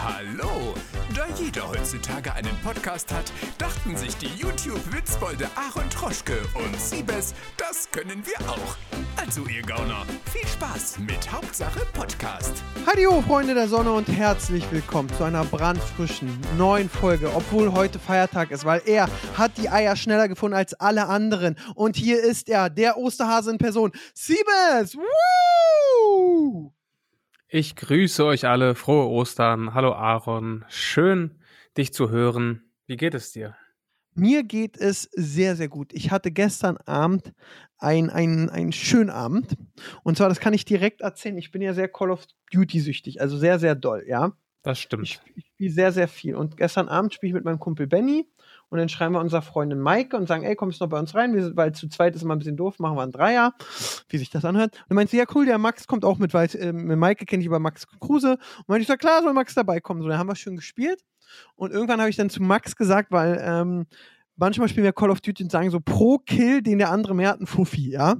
Hallo! Da jeder heutzutage einen Podcast hat, dachten sich die YouTube-Witzbolde Aaron Troschke und Siebes, das können wir auch. Also ihr Gauner, viel Spaß mit Hauptsache Podcast. Hallo Freunde der Sonne und herzlich willkommen zu einer brandfrischen neuen Folge, obwohl heute Feiertag ist, weil er hat die Eier schneller gefunden als alle anderen. Und hier ist er, der Osterhase in Person, Siebes! Woo! Ich grüße euch alle. Frohe Ostern. Hallo Aaron. Schön, dich zu hören. Wie geht es dir? Mir geht es sehr, sehr gut. Ich hatte gestern Abend einen, einen schönen Abend. Und zwar, das kann ich direkt erzählen. Ich bin ja sehr Call of Duty süchtig, also sehr, sehr doll, ja. Das stimmt. Ich, ich spiele sehr, sehr viel. Und gestern Abend spiele ich mit meinem Kumpel Benny und dann schreiben wir unserer Freundin Maike und sagen, ey, kommst du noch bei uns rein? Wir, weil zu zweit ist immer ein bisschen doof, machen wir ein Dreier, wie sich das anhört. Und dann meint sie, ja cool, der Max kommt auch mit, weil äh, mit Maike kenne ich über Max Kruse. Und meinte ich, sag, klar, soll Max dabei kommen. So, dann haben wir schön gespielt. Und irgendwann habe ich dann zu Max gesagt, weil ähm, manchmal spielen wir Call of Duty und sagen so, pro Kill, den der andere mehr hat, ein Fuffi, ja?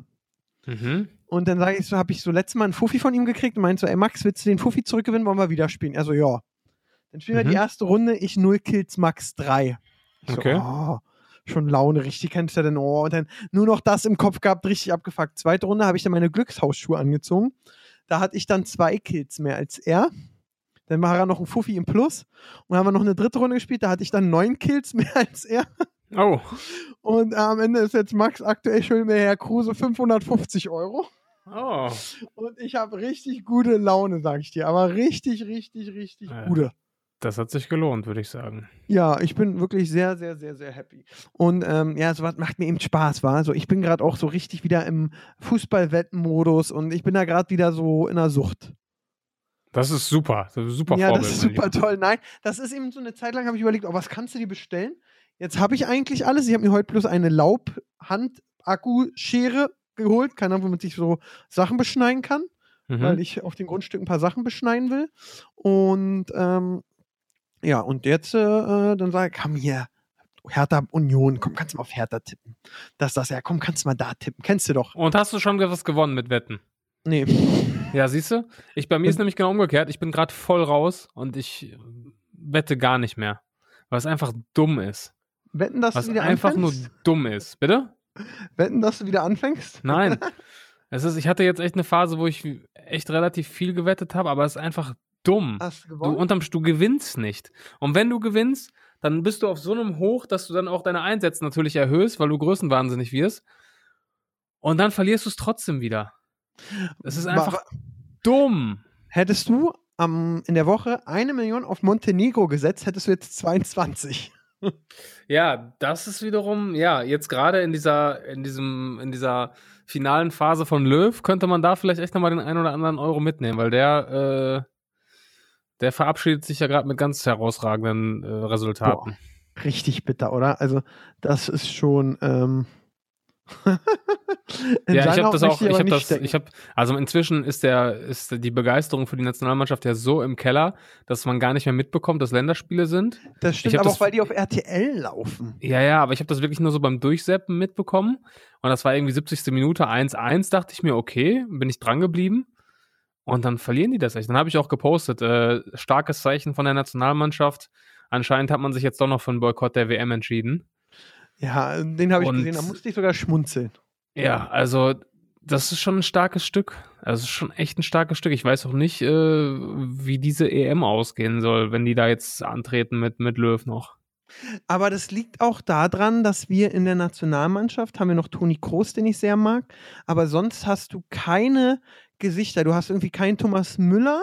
Mhm. Und dann sage ich so, habe ich so letztes Mal einen Fuffi von ihm gekriegt und meinte so, ey Max, willst du den Fuffi zurückgewinnen, wollen wir wieder spielen? Er so, ja. Dann spielen wir Mhm. die erste Runde, ich 0 Kills, Max 3. So, Okay. oh, schon Laune, richtig, kennst du denn? Oh, und dann nur noch das im Kopf gehabt, richtig abgefuckt. Zweite Runde habe ich dann meine Glückshausschuhe angezogen. Da hatte ich dann zwei Kills mehr als er. Dann war er noch ein Fuffi im Plus. Und dann haben wir noch eine dritte Runde gespielt, da hatte ich dann neun Kills mehr als er. Oh, Und äh, am Ende ist jetzt Max aktuell schon mit Herr Kruse 550 Euro. oh. Und ich habe richtig gute Laune, sag ich dir. Aber richtig, richtig, richtig Ja. gute. Das hat sich gelohnt, würde ich sagen. Ja, ich bin wirklich sehr, sehr, sehr, sehr happy. Und ähm, ja, sowas macht mir eben Spaß, war. Also ich bin gerade auch so richtig wieder im Fußballwettenmodus und ich bin da gerade wieder so in der Sucht. Das ist super. Das ist super ja, Vorbild. das ist super toll. Nein, das ist eben so eine Zeit lang, habe ich überlegt, oh, was kannst du dir bestellen? Jetzt habe ich eigentlich alles. Ich habe mir heute bloß eine Laub-Hand-Akkuschere geholt. Keine Ahnung, womit ich so Sachen beschneiden kann. weil Mhm. ich auf den Grundstück ein paar Sachen beschneiden will. Und ähm, ja, und jetzt äh, dann sage ich, komm hier, Hertha Union, komm, kannst du mal auf Hertha tippen. Das, das, ja, komm, kannst du mal da tippen. Kennst du doch. Und hast du schon was gewonnen mit Wetten? Nee. Ja, siehst du? Ich, bei mir ist nämlich genau umgekehrt. Ich bin gerade voll raus und ich äh, wette gar nicht mehr. Weil es einfach dumm ist. Wetten, dass Was du wieder einfach nur anfängst? dumm ist. Bitte? Wetten, dass du wieder anfängst? Nein. es ist, ich hatte jetzt echt eine Phase, wo ich echt relativ viel gewettet habe, aber es ist einfach dumm. Hast du Du, unterm, du gewinnst nicht. Und wenn du gewinnst, dann bist du auf so einem Hoch, dass du dann auch deine Einsätze natürlich erhöhst, weil du größenwahnsinnig wirst. Und dann verlierst du es trotzdem wieder. Es ist einfach wa- dumm. Hättest du am, in der Woche eine Million auf Montenegro gesetzt, hättest du jetzt 22. Ja, das ist wiederum, ja, jetzt gerade in dieser, in diesem, in dieser finalen Phase von Löw könnte man da vielleicht echt nochmal den einen oder anderen Euro mitnehmen, weil der, äh, der verabschiedet sich ja gerade mit ganz herausragenden äh, Resultaten. Richtig bitter, oder? Also, das ist schon. Ähm Ja, ich habe das auch, ich habe das, stecken. ich habe, also inzwischen ist der, ist die Begeisterung für die Nationalmannschaft ja so im Keller, dass man gar nicht mehr mitbekommt, dass Länderspiele sind. Das stimmt aber das- auch, weil die auf RTL laufen. Ja, ja, aber ich habe das wirklich nur so beim Durchseppen mitbekommen. Und das war irgendwie 70. Minute 1-1, dachte ich mir, okay, bin ich dran geblieben. Und dann verlieren die das echt. Dann habe ich auch gepostet, äh, starkes Zeichen von der Nationalmannschaft. Anscheinend hat man sich jetzt doch noch für einen Boykott der WM entschieden. Ja, den habe ich Und- gesehen, da musste ich sogar schmunzeln. Ja, also das ist schon ein starkes Stück. Also schon echt ein starkes Stück. Ich weiß auch nicht, äh, wie diese EM ausgehen soll, wenn die da jetzt antreten mit, mit Löw noch. Aber das liegt auch daran, dass wir in der Nationalmannschaft haben wir noch Toni Kroos, den ich sehr mag, aber sonst hast du keine Gesichter. Du hast irgendwie keinen Thomas Müller,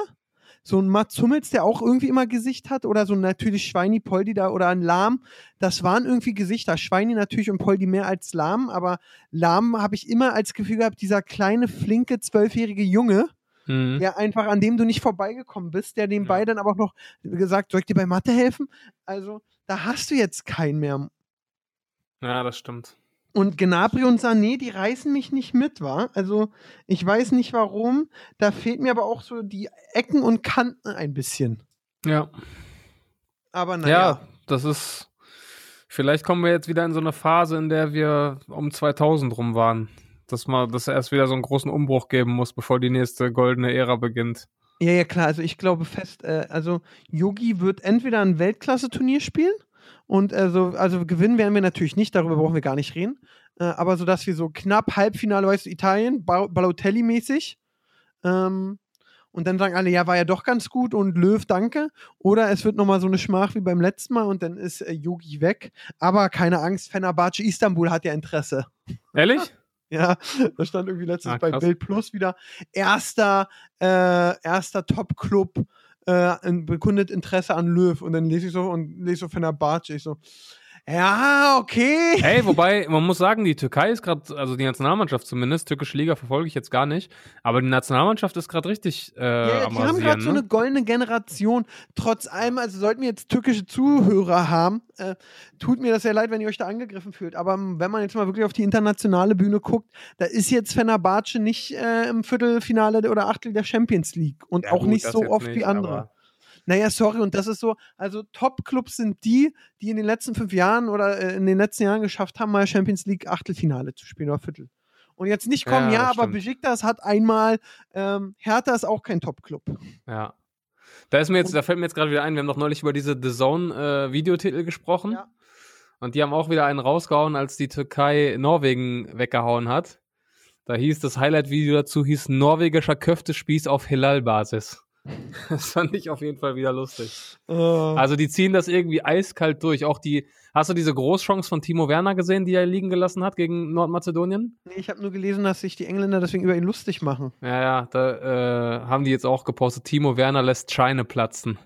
so ein Mats Hummels, der auch irgendwie immer Gesicht hat, oder so natürlich Schweini, Poldi da oder ein Lahm. Das waren irgendwie Gesichter. Schweini natürlich und Poldi mehr als Lahm, aber Lahm habe ich immer als Gefühl gehabt, dieser kleine, flinke, zwölfjährige Junge, Mhm. der einfach, an dem du nicht vorbeigekommen bist, der nebenbei Ja. dann aber auch noch gesagt, soll ich dir bei Mathe helfen? Also, da hast du jetzt keinen mehr. Ja, das stimmt. Und Gnabry und Sané, die reißen mich nicht mit, wa? Also, ich weiß nicht warum. Da fehlt mir aber auch so die Ecken und Kanten ein bisschen. Ja. Aber Ja, naja. das ist. Vielleicht kommen wir jetzt wieder in so eine Phase, in der wir um 2000 rum waren. Dass mal, dass erst wieder so einen großen Umbruch geben muss, bevor die nächste goldene Ära beginnt. Ja, ja, klar. Also ich glaube fest, äh, also Yogi wird entweder ein Weltklasse-Turnier spielen und also, also gewinnen werden wir natürlich nicht, darüber brauchen wir gar nicht reden. Äh, aber so, dass wir so knapp Halbfinale, weißt du, Italien, Ba- Balotelli-mäßig. Ähm, und dann sagen alle, ja, war ja doch ganz gut und Löw, danke. Oder es wird nochmal so eine Schmach wie beim letzten Mal und dann ist äh, Yogi weg. Aber keine Angst, Fenerbahce Istanbul hat ja Interesse. Ehrlich? Ja, da stand irgendwie letztens Ah, bei. Bild Plus wieder erster, äh, erster Top-Club äh, bekundet Interesse an Löw. Und dann lese ich so und lese so Fenerbahce. Ich so, ja, okay. Ey, wobei, man muss sagen, die Türkei ist gerade, also die Nationalmannschaft zumindest, türkische Liga verfolge ich jetzt gar nicht, aber die Nationalmannschaft ist gerade richtig äh, Ja, ja, die haben gerade so ne? eine goldene Generation. Trotz allem, also sollten wir jetzt türkische Zuhörer haben, äh, tut mir das sehr leid, wenn ihr euch da angegriffen fühlt. Aber wenn man jetzt mal wirklich auf die internationale Bühne guckt, da ist jetzt Fenerbahce nicht äh, im Viertelfinale oder Achtel der Champions League und Ja, auch gut, nicht so oft nicht, wie andere. Naja, sorry, und das ist so, also Top-Clubs sind die, die in den letzten fünf Jahren oder äh, in den letzten Jahren geschafft haben, mal Champions League Achtelfinale zu spielen oder Viertel. Und jetzt nicht kommen, Ja, ja, aber. Besiktas hat einmal, ähm, Hertha ist auch kein Top-Club. Ja. Da ist mir jetzt, da fällt mir jetzt gerade wieder ein, wir haben doch neulich über diese The Zone äh, Videotitel gesprochen. Ja. Und die haben auch wieder einen rausgehauen, als die Türkei Norwegen weggehauen hat. Da hieß das Highlight-Video dazu, hieß norwegischer Köftespieß auf Hilal-Basis. Das fand ich auf jeden Fall wieder lustig. Äh, Also die ziehen das irgendwie eiskalt durch. Auch die, hast du diese Großchance von Timo Werner gesehen, die er liegen gelassen hat gegen Nordmazedonien? nee, ich habe nur gelesen, dass sich die Engländer deswegen über ihn lustig machen. Ja, ja, da äh, haben die jetzt auch gepostet. Timo Werner lässt Scheine platzen.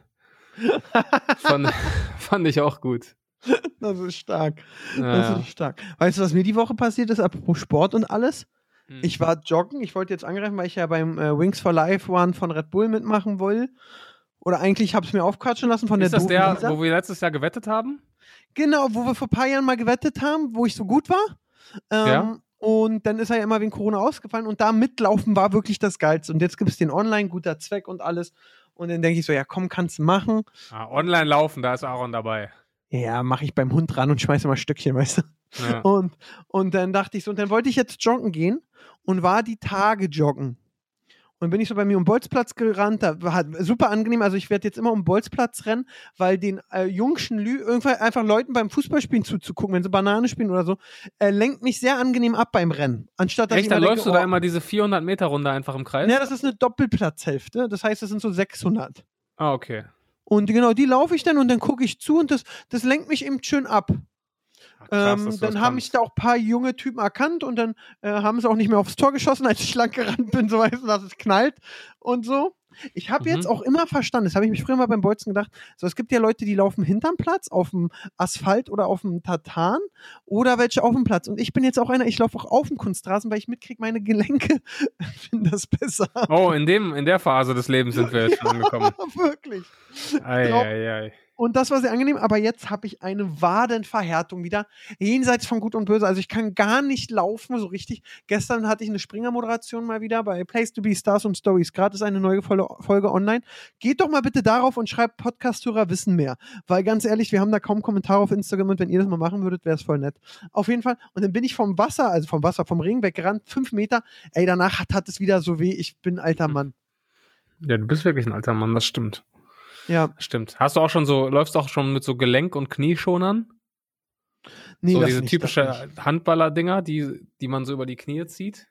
fand, fand ich auch gut. Das ist stark. Ja, Das ist stark. Weißt du, was mir die Woche passiert ist, apropos Sport und alles? Hm. Ich war joggen. Ich wollte jetzt angreifen, weil ich ja beim äh, Wings for Life One von Red Bull mitmachen will. Oder eigentlich habe ich es mir aufquatschen lassen von ist der das doofen der, Lisa. wo wir letztes Jahr gewettet haben? Genau, wo wir vor ein paar Jahren mal gewettet haben, wo ich so gut war. Ähm, Ja. Und dann ist er ja immer wegen Corona ausgefallen und da mitlaufen war wirklich das Geilste. Und jetzt gibt es den online, guter Zweck und alles. Und dann denke ich so, ja komm, kannst du machen. Ah, online laufen, da ist Aaron dabei. Ja, mache ich beim Hund ran und schmeiße mal Stückchen, weißt du. Ja. Und, und dann dachte ich so, und dann wollte ich jetzt joggen gehen und war die Tage joggen. Und bin ich so bei mir um Bolzplatz gerannt, da war super angenehm. Also ich werde jetzt immer um Bolzplatz rennen, weil den äh, jungschen Lü irgendwann einfach Leuten beim Fußballspielen zuzugucken, wenn sie Banane spielen oder so, äh, lenkt mich sehr angenehm ab beim Rennen. Anstatt dass Echt, ich immer läufst denke, du da oh, immer diese 400 Meter Runde einfach im Kreis? Ja, das ist eine Doppelplatzhälfte. Das heißt, das sind so 600. Ah, okay. Und genau, die laufe ich dann und dann gucke ich zu und das, das lenkt mich eben schön ab. Ach, krass, ähm, dann haben mich da auch ein paar junge Typen erkannt und dann äh, haben sie auch nicht mehr aufs Tor geschossen, als ich lang gerannt bin, so weißt du, dass es knallt und so. Ich habe Mhm. jetzt auch immer verstanden, das habe ich mich früher mal beim Bolzen gedacht, so es gibt ja Leute, die laufen hinterm Platz auf dem Asphalt oder auf dem Tartan oder welche auf dem Platz. Und ich bin jetzt auch einer, ich laufe auch auf dem Kunstrasen, weil ich mitkriege, meine Gelenke finden das besser. Oh, in, dem, in der Phase des Lebens sind wir jetzt schon angekommen. Wirklich. Ei, ei, ei. Und das war sehr angenehm, aber jetzt habe ich eine Wadenverhärtung wieder, jenseits von Gut und Böse. Also ich kann gar nicht laufen, so richtig. Gestern hatte ich eine Springer-Moderation mal wieder bei Place to Be Stars und Stories. Gerade ist eine neue Folge, online. Geht doch mal bitte darauf und schreibt Podcast-Hörer wissen mehr. Weil ganz ehrlich, wir haben da kaum Kommentare auf Instagram und wenn ihr das mal machen würdet, wäre es voll nett. Auf jeden Fall. Und dann bin ich vom Wasser, also vom Wasser, vom Regen weggerannt, fünf Meter. Ey, danach hat, hat es wieder so weh. Ich bin ein alter Hm. Mann. Ja, du bist wirklich ein alter Mann, das stimmt. Ja, stimmt. Hast du auch schon so, läufst du auch schon mit so Gelenk- und Knieschonern? nee, so diese nicht, typische. Handballer-Dinger, die, die man so über die Knie zieht?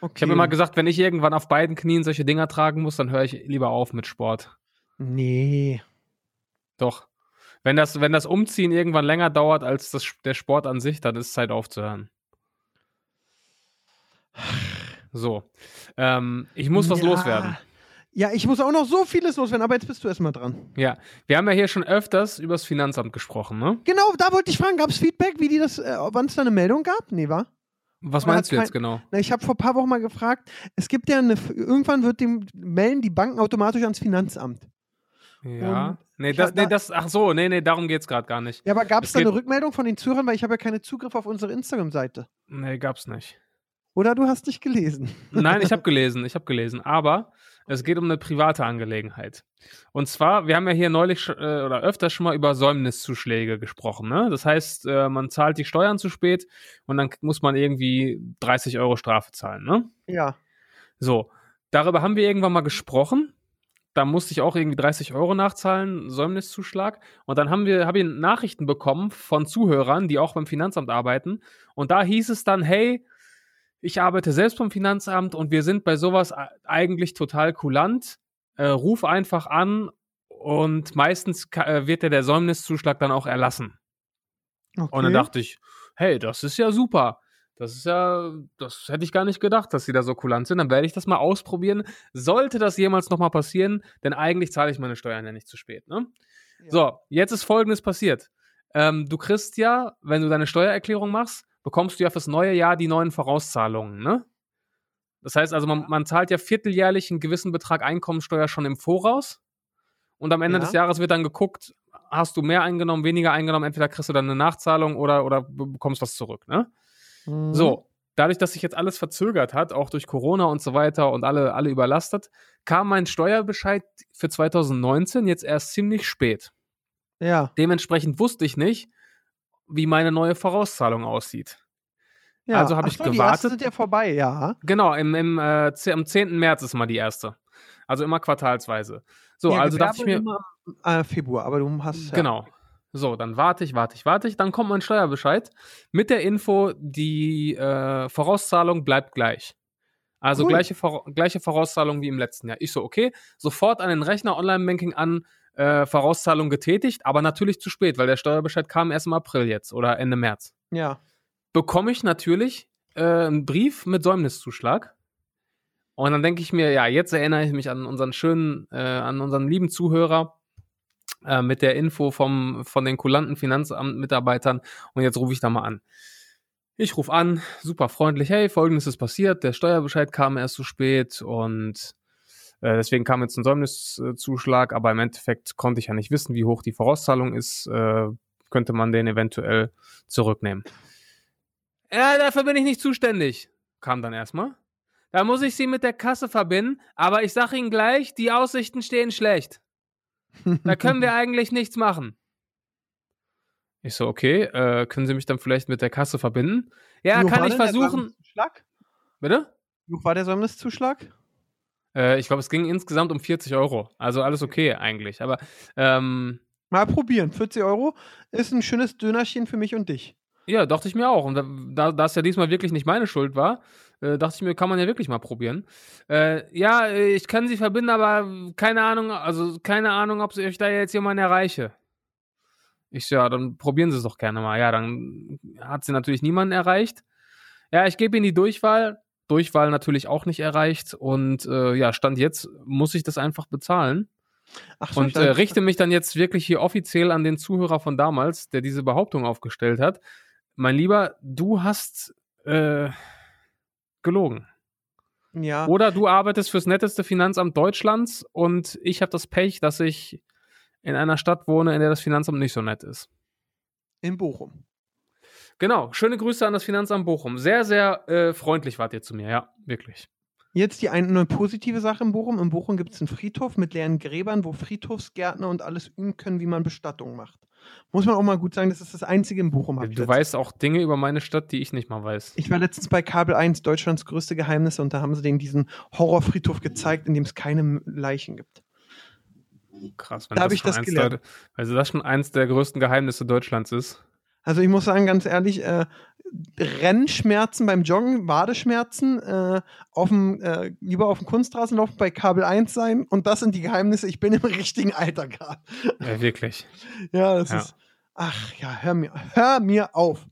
Okay. Ich habe immer gesagt, wenn ich irgendwann auf beiden Knien solche Dinger tragen muss, dann höre ich lieber auf mit Sport. Nee. Doch. Wenn das, wenn das Umziehen irgendwann länger dauert als das, der Sport an sich, dann ist es Zeit aufzuhören. So. Ähm, ich muss was Ja. loswerden. Ja, ich muss auch noch so vieles loswerden, aber jetzt bist du erstmal dran. Ja. Wir haben ja hier schon öfters über das Finanzamt gesprochen, ne? Genau, da wollte ich fragen, gab es Feedback, wie die das, äh, wann es da eine Meldung gab? Nee, war? Was meinst du jetzt genau? Na, ich habe vor ein paar Wochen mal gefragt, es gibt ja eine, irgendwann wird dem, melden die Banken automatisch ans Finanzamt. Ja. Und Nee, das, nee, da- das, ach so, nee, nee, darum geht's gerade gar nicht. Ja, aber gab Es da eine Rückmeldung von den Zuhörern, weil ich habe ja keinen Zugriff auf unsere Instagram-Seite. Nee, gab's nicht. Oder du hast dich gelesen. Nein, ich habe gelesen, ich habe gelesen. Aber es geht um eine private Angelegenheit. Und zwar, wir haben ja hier neulich äh, oder öfter schon mal über Säumniszuschläge gesprochen. Ne? Das heißt, äh, man zahlt die Steuern zu spät und dann muss man irgendwie 30 Euro Strafe zahlen. Ne? Ja. So. darüber haben wir irgendwann mal gesprochen. Da musste ich auch irgendwie 30 Euro nachzahlen, Säumniszuschlag. Und dann haben wir, habe ich Nachrichten bekommen von Zuhörern, die auch beim Finanzamt arbeiten. Und da hieß es dann, hey, ich arbeite selbst beim Finanzamt und wir sind bei sowas eigentlich total kulant. Äh, ruf einfach an und meistens äh, wird dir der Säumniszuschlag dann auch erlassen. Okay. Und dann dachte ich, hey, das ist ja super. Das ist ja, das hätte ich gar nicht gedacht, dass sie da so kulant sind. Dann werde ich das mal ausprobieren. Sollte das jemals nochmal passieren, denn eigentlich zahle ich meine Steuern ja nicht zu spät. Ne? Ja. So, jetzt ist Folgendes passiert. Ähm, du kriegst ja, wenn du deine Steuererklärung machst, bekommst du ja fürs neue Jahr die neuen Vorauszahlungen, ne? Das heißt also, man, man zahlt ja vierteljährlich einen gewissen Betrag Einkommensteuer schon im Voraus. Und am Ende ja. des Jahres wird dann geguckt, hast du mehr eingenommen, weniger eingenommen, entweder kriegst du dann eine Nachzahlung oder, oder bekommst was zurück, ne? Mhm. So, dadurch, dass sich jetzt alles verzögert hat, auch durch Corona und so weiter und alle, alle überlastet, kam mein Steuerbescheid für 2019 jetzt erst ziemlich spät. Ja. Dementsprechend wusste ich nicht, wie meine neue Vorauszahlung aussieht. Ja. Also habe ich so, gewartet. Die sind ja vorbei, ja. Genau, im, im, äh, am 10. März ist mal die erste. Also immer quartalsweise. So, ja, also dachte ich mir. Immer, äh, Februar, aber du hast. Genau. So, dann warte ich, warte ich, warte ich. Dann kommt mein Steuerbescheid mit der Info, die äh, Vorauszahlung bleibt gleich. Also cool. gleiche, gleiche Vorauszahlung wie im letzten Jahr. Ich so, okay, sofort an den Rechner Online-Banking an, äh, Vorauszahlung getätigt, aber natürlich zu spät, weil der Steuerbescheid kam erst im April jetzt oder Ende März. Ja. Bekomme ich natürlich äh, einen Brief mit Säumniszuschlag. Und dann denke ich mir, ja, jetzt erinnere ich mich an unseren schönen, äh, an unseren lieben Zuhörer äh, mit der Info vom, von den kulanten Finanzamtmitarbeitern und jetzt rufe ich da mal an. Ich rufe an, super freundlich, hey, folgendes ist passiert, der Steuerbescheid kam erst zu spät und äh, deswegen kam jetzt ein Säumniszuschlag, aber im Endeffekt konnte ich ja nicht wissen, wie hoch die Vorauszahlung ist. Äh, könnte man den eventuell zurücknehmen. Ja, dafür bin ich nicht zuständig, kam dann erstmal. Da muss ich sie mit der Kasse verbinden, aber ich sage Ihnen gleich, die Aussichten stehen schlecht. Da können wir eigentlich nichts machen. Ich so, okay, äh, können Sie mich dann vielleicht mit der Kasse verbinden? Ja, kann ich versuchen. Bitte? Wie hoch war der Säumniszuschlag? Äh, ich glaube, es ging insgesamt um 40 Euro. Also alles okay eigentlich. Aber ähm, mal probieren. 40 Euro ist ein schönes Dönerchen für mich und dich. Ja, dachte ich mir auch. Und da, da es ja diesmal wirklich nicht meine Schuld war, äh, dachte ich mir, kann man ja wirklich mal probieren. Äh, ja, ich kann sie verbinden, aber keine Ahnung, also keine Ahnung, ob ich da jetzt jemanden erreiche. Ich ja, dann probieren Sie es doch gerne mal. Ja, dann hat sie natürlich niemanden erreicht. Ja, ich gebe Ihnen die Durchwahl. Durchwahl natürlich auch nicht erreicht. Und äh, ja, Stand jetzt muss ich das einfach bezahlen. Ach so, und äh, richte mich dann jetzt wirklich hier offiziell an den Zuhörer von damals, der diese Behauptung aufgestellt hat. Mein Lieber, du hast äh, gelogen. Ja. Oder du arbeitest fürs netteste Finanzamt Deutschlands und ich habe das Pech, dass ich in einer Stadt wohne, in der das Finanzamt nicht so nett ist. In Bochum. Genau. Schöne Grüße an das Finanzamt Bochum. Sehr, sehr äh, freundlich wart ihr zu mir, ja, wirklich. Jetzt die eine positive Sache in Bochum. In Bochum gibt es einen Friedhof mit leeren Gräbern, wo Friedhofsgärtner und alles üben können, wie man Bestattungen macht. Muss man auch mal gut sagen, das ist das einzige in Bochum. Du weißt auch Dinge über meine Stadt, die ich nicht mal weiß. Ich war letztens bei Kabel 1, Deutschlands größte Geheimnisse, und da haben sie denen diesen Horrorfriedhof gezeigt, in dem es keine Leichen gibt. Krass, wenn da habe ich das gelernt. Der, also das schon eins der größten Geheimnisse Deutschlands ist. Also ich muss sagen, ganz ehrlich, äh, Rennschmerzen beim Joggen, Badeschmerzen, äh, auf dem, äh, lieber auf dem Kunstrasen laufen, bei Kabel 1 sein und das sind die Geheimnisse. Ich bin im richtigen Alter gerade. Ja, wirklich. ja, das ja. ist. Ach ja, hör mir, hör mir auf.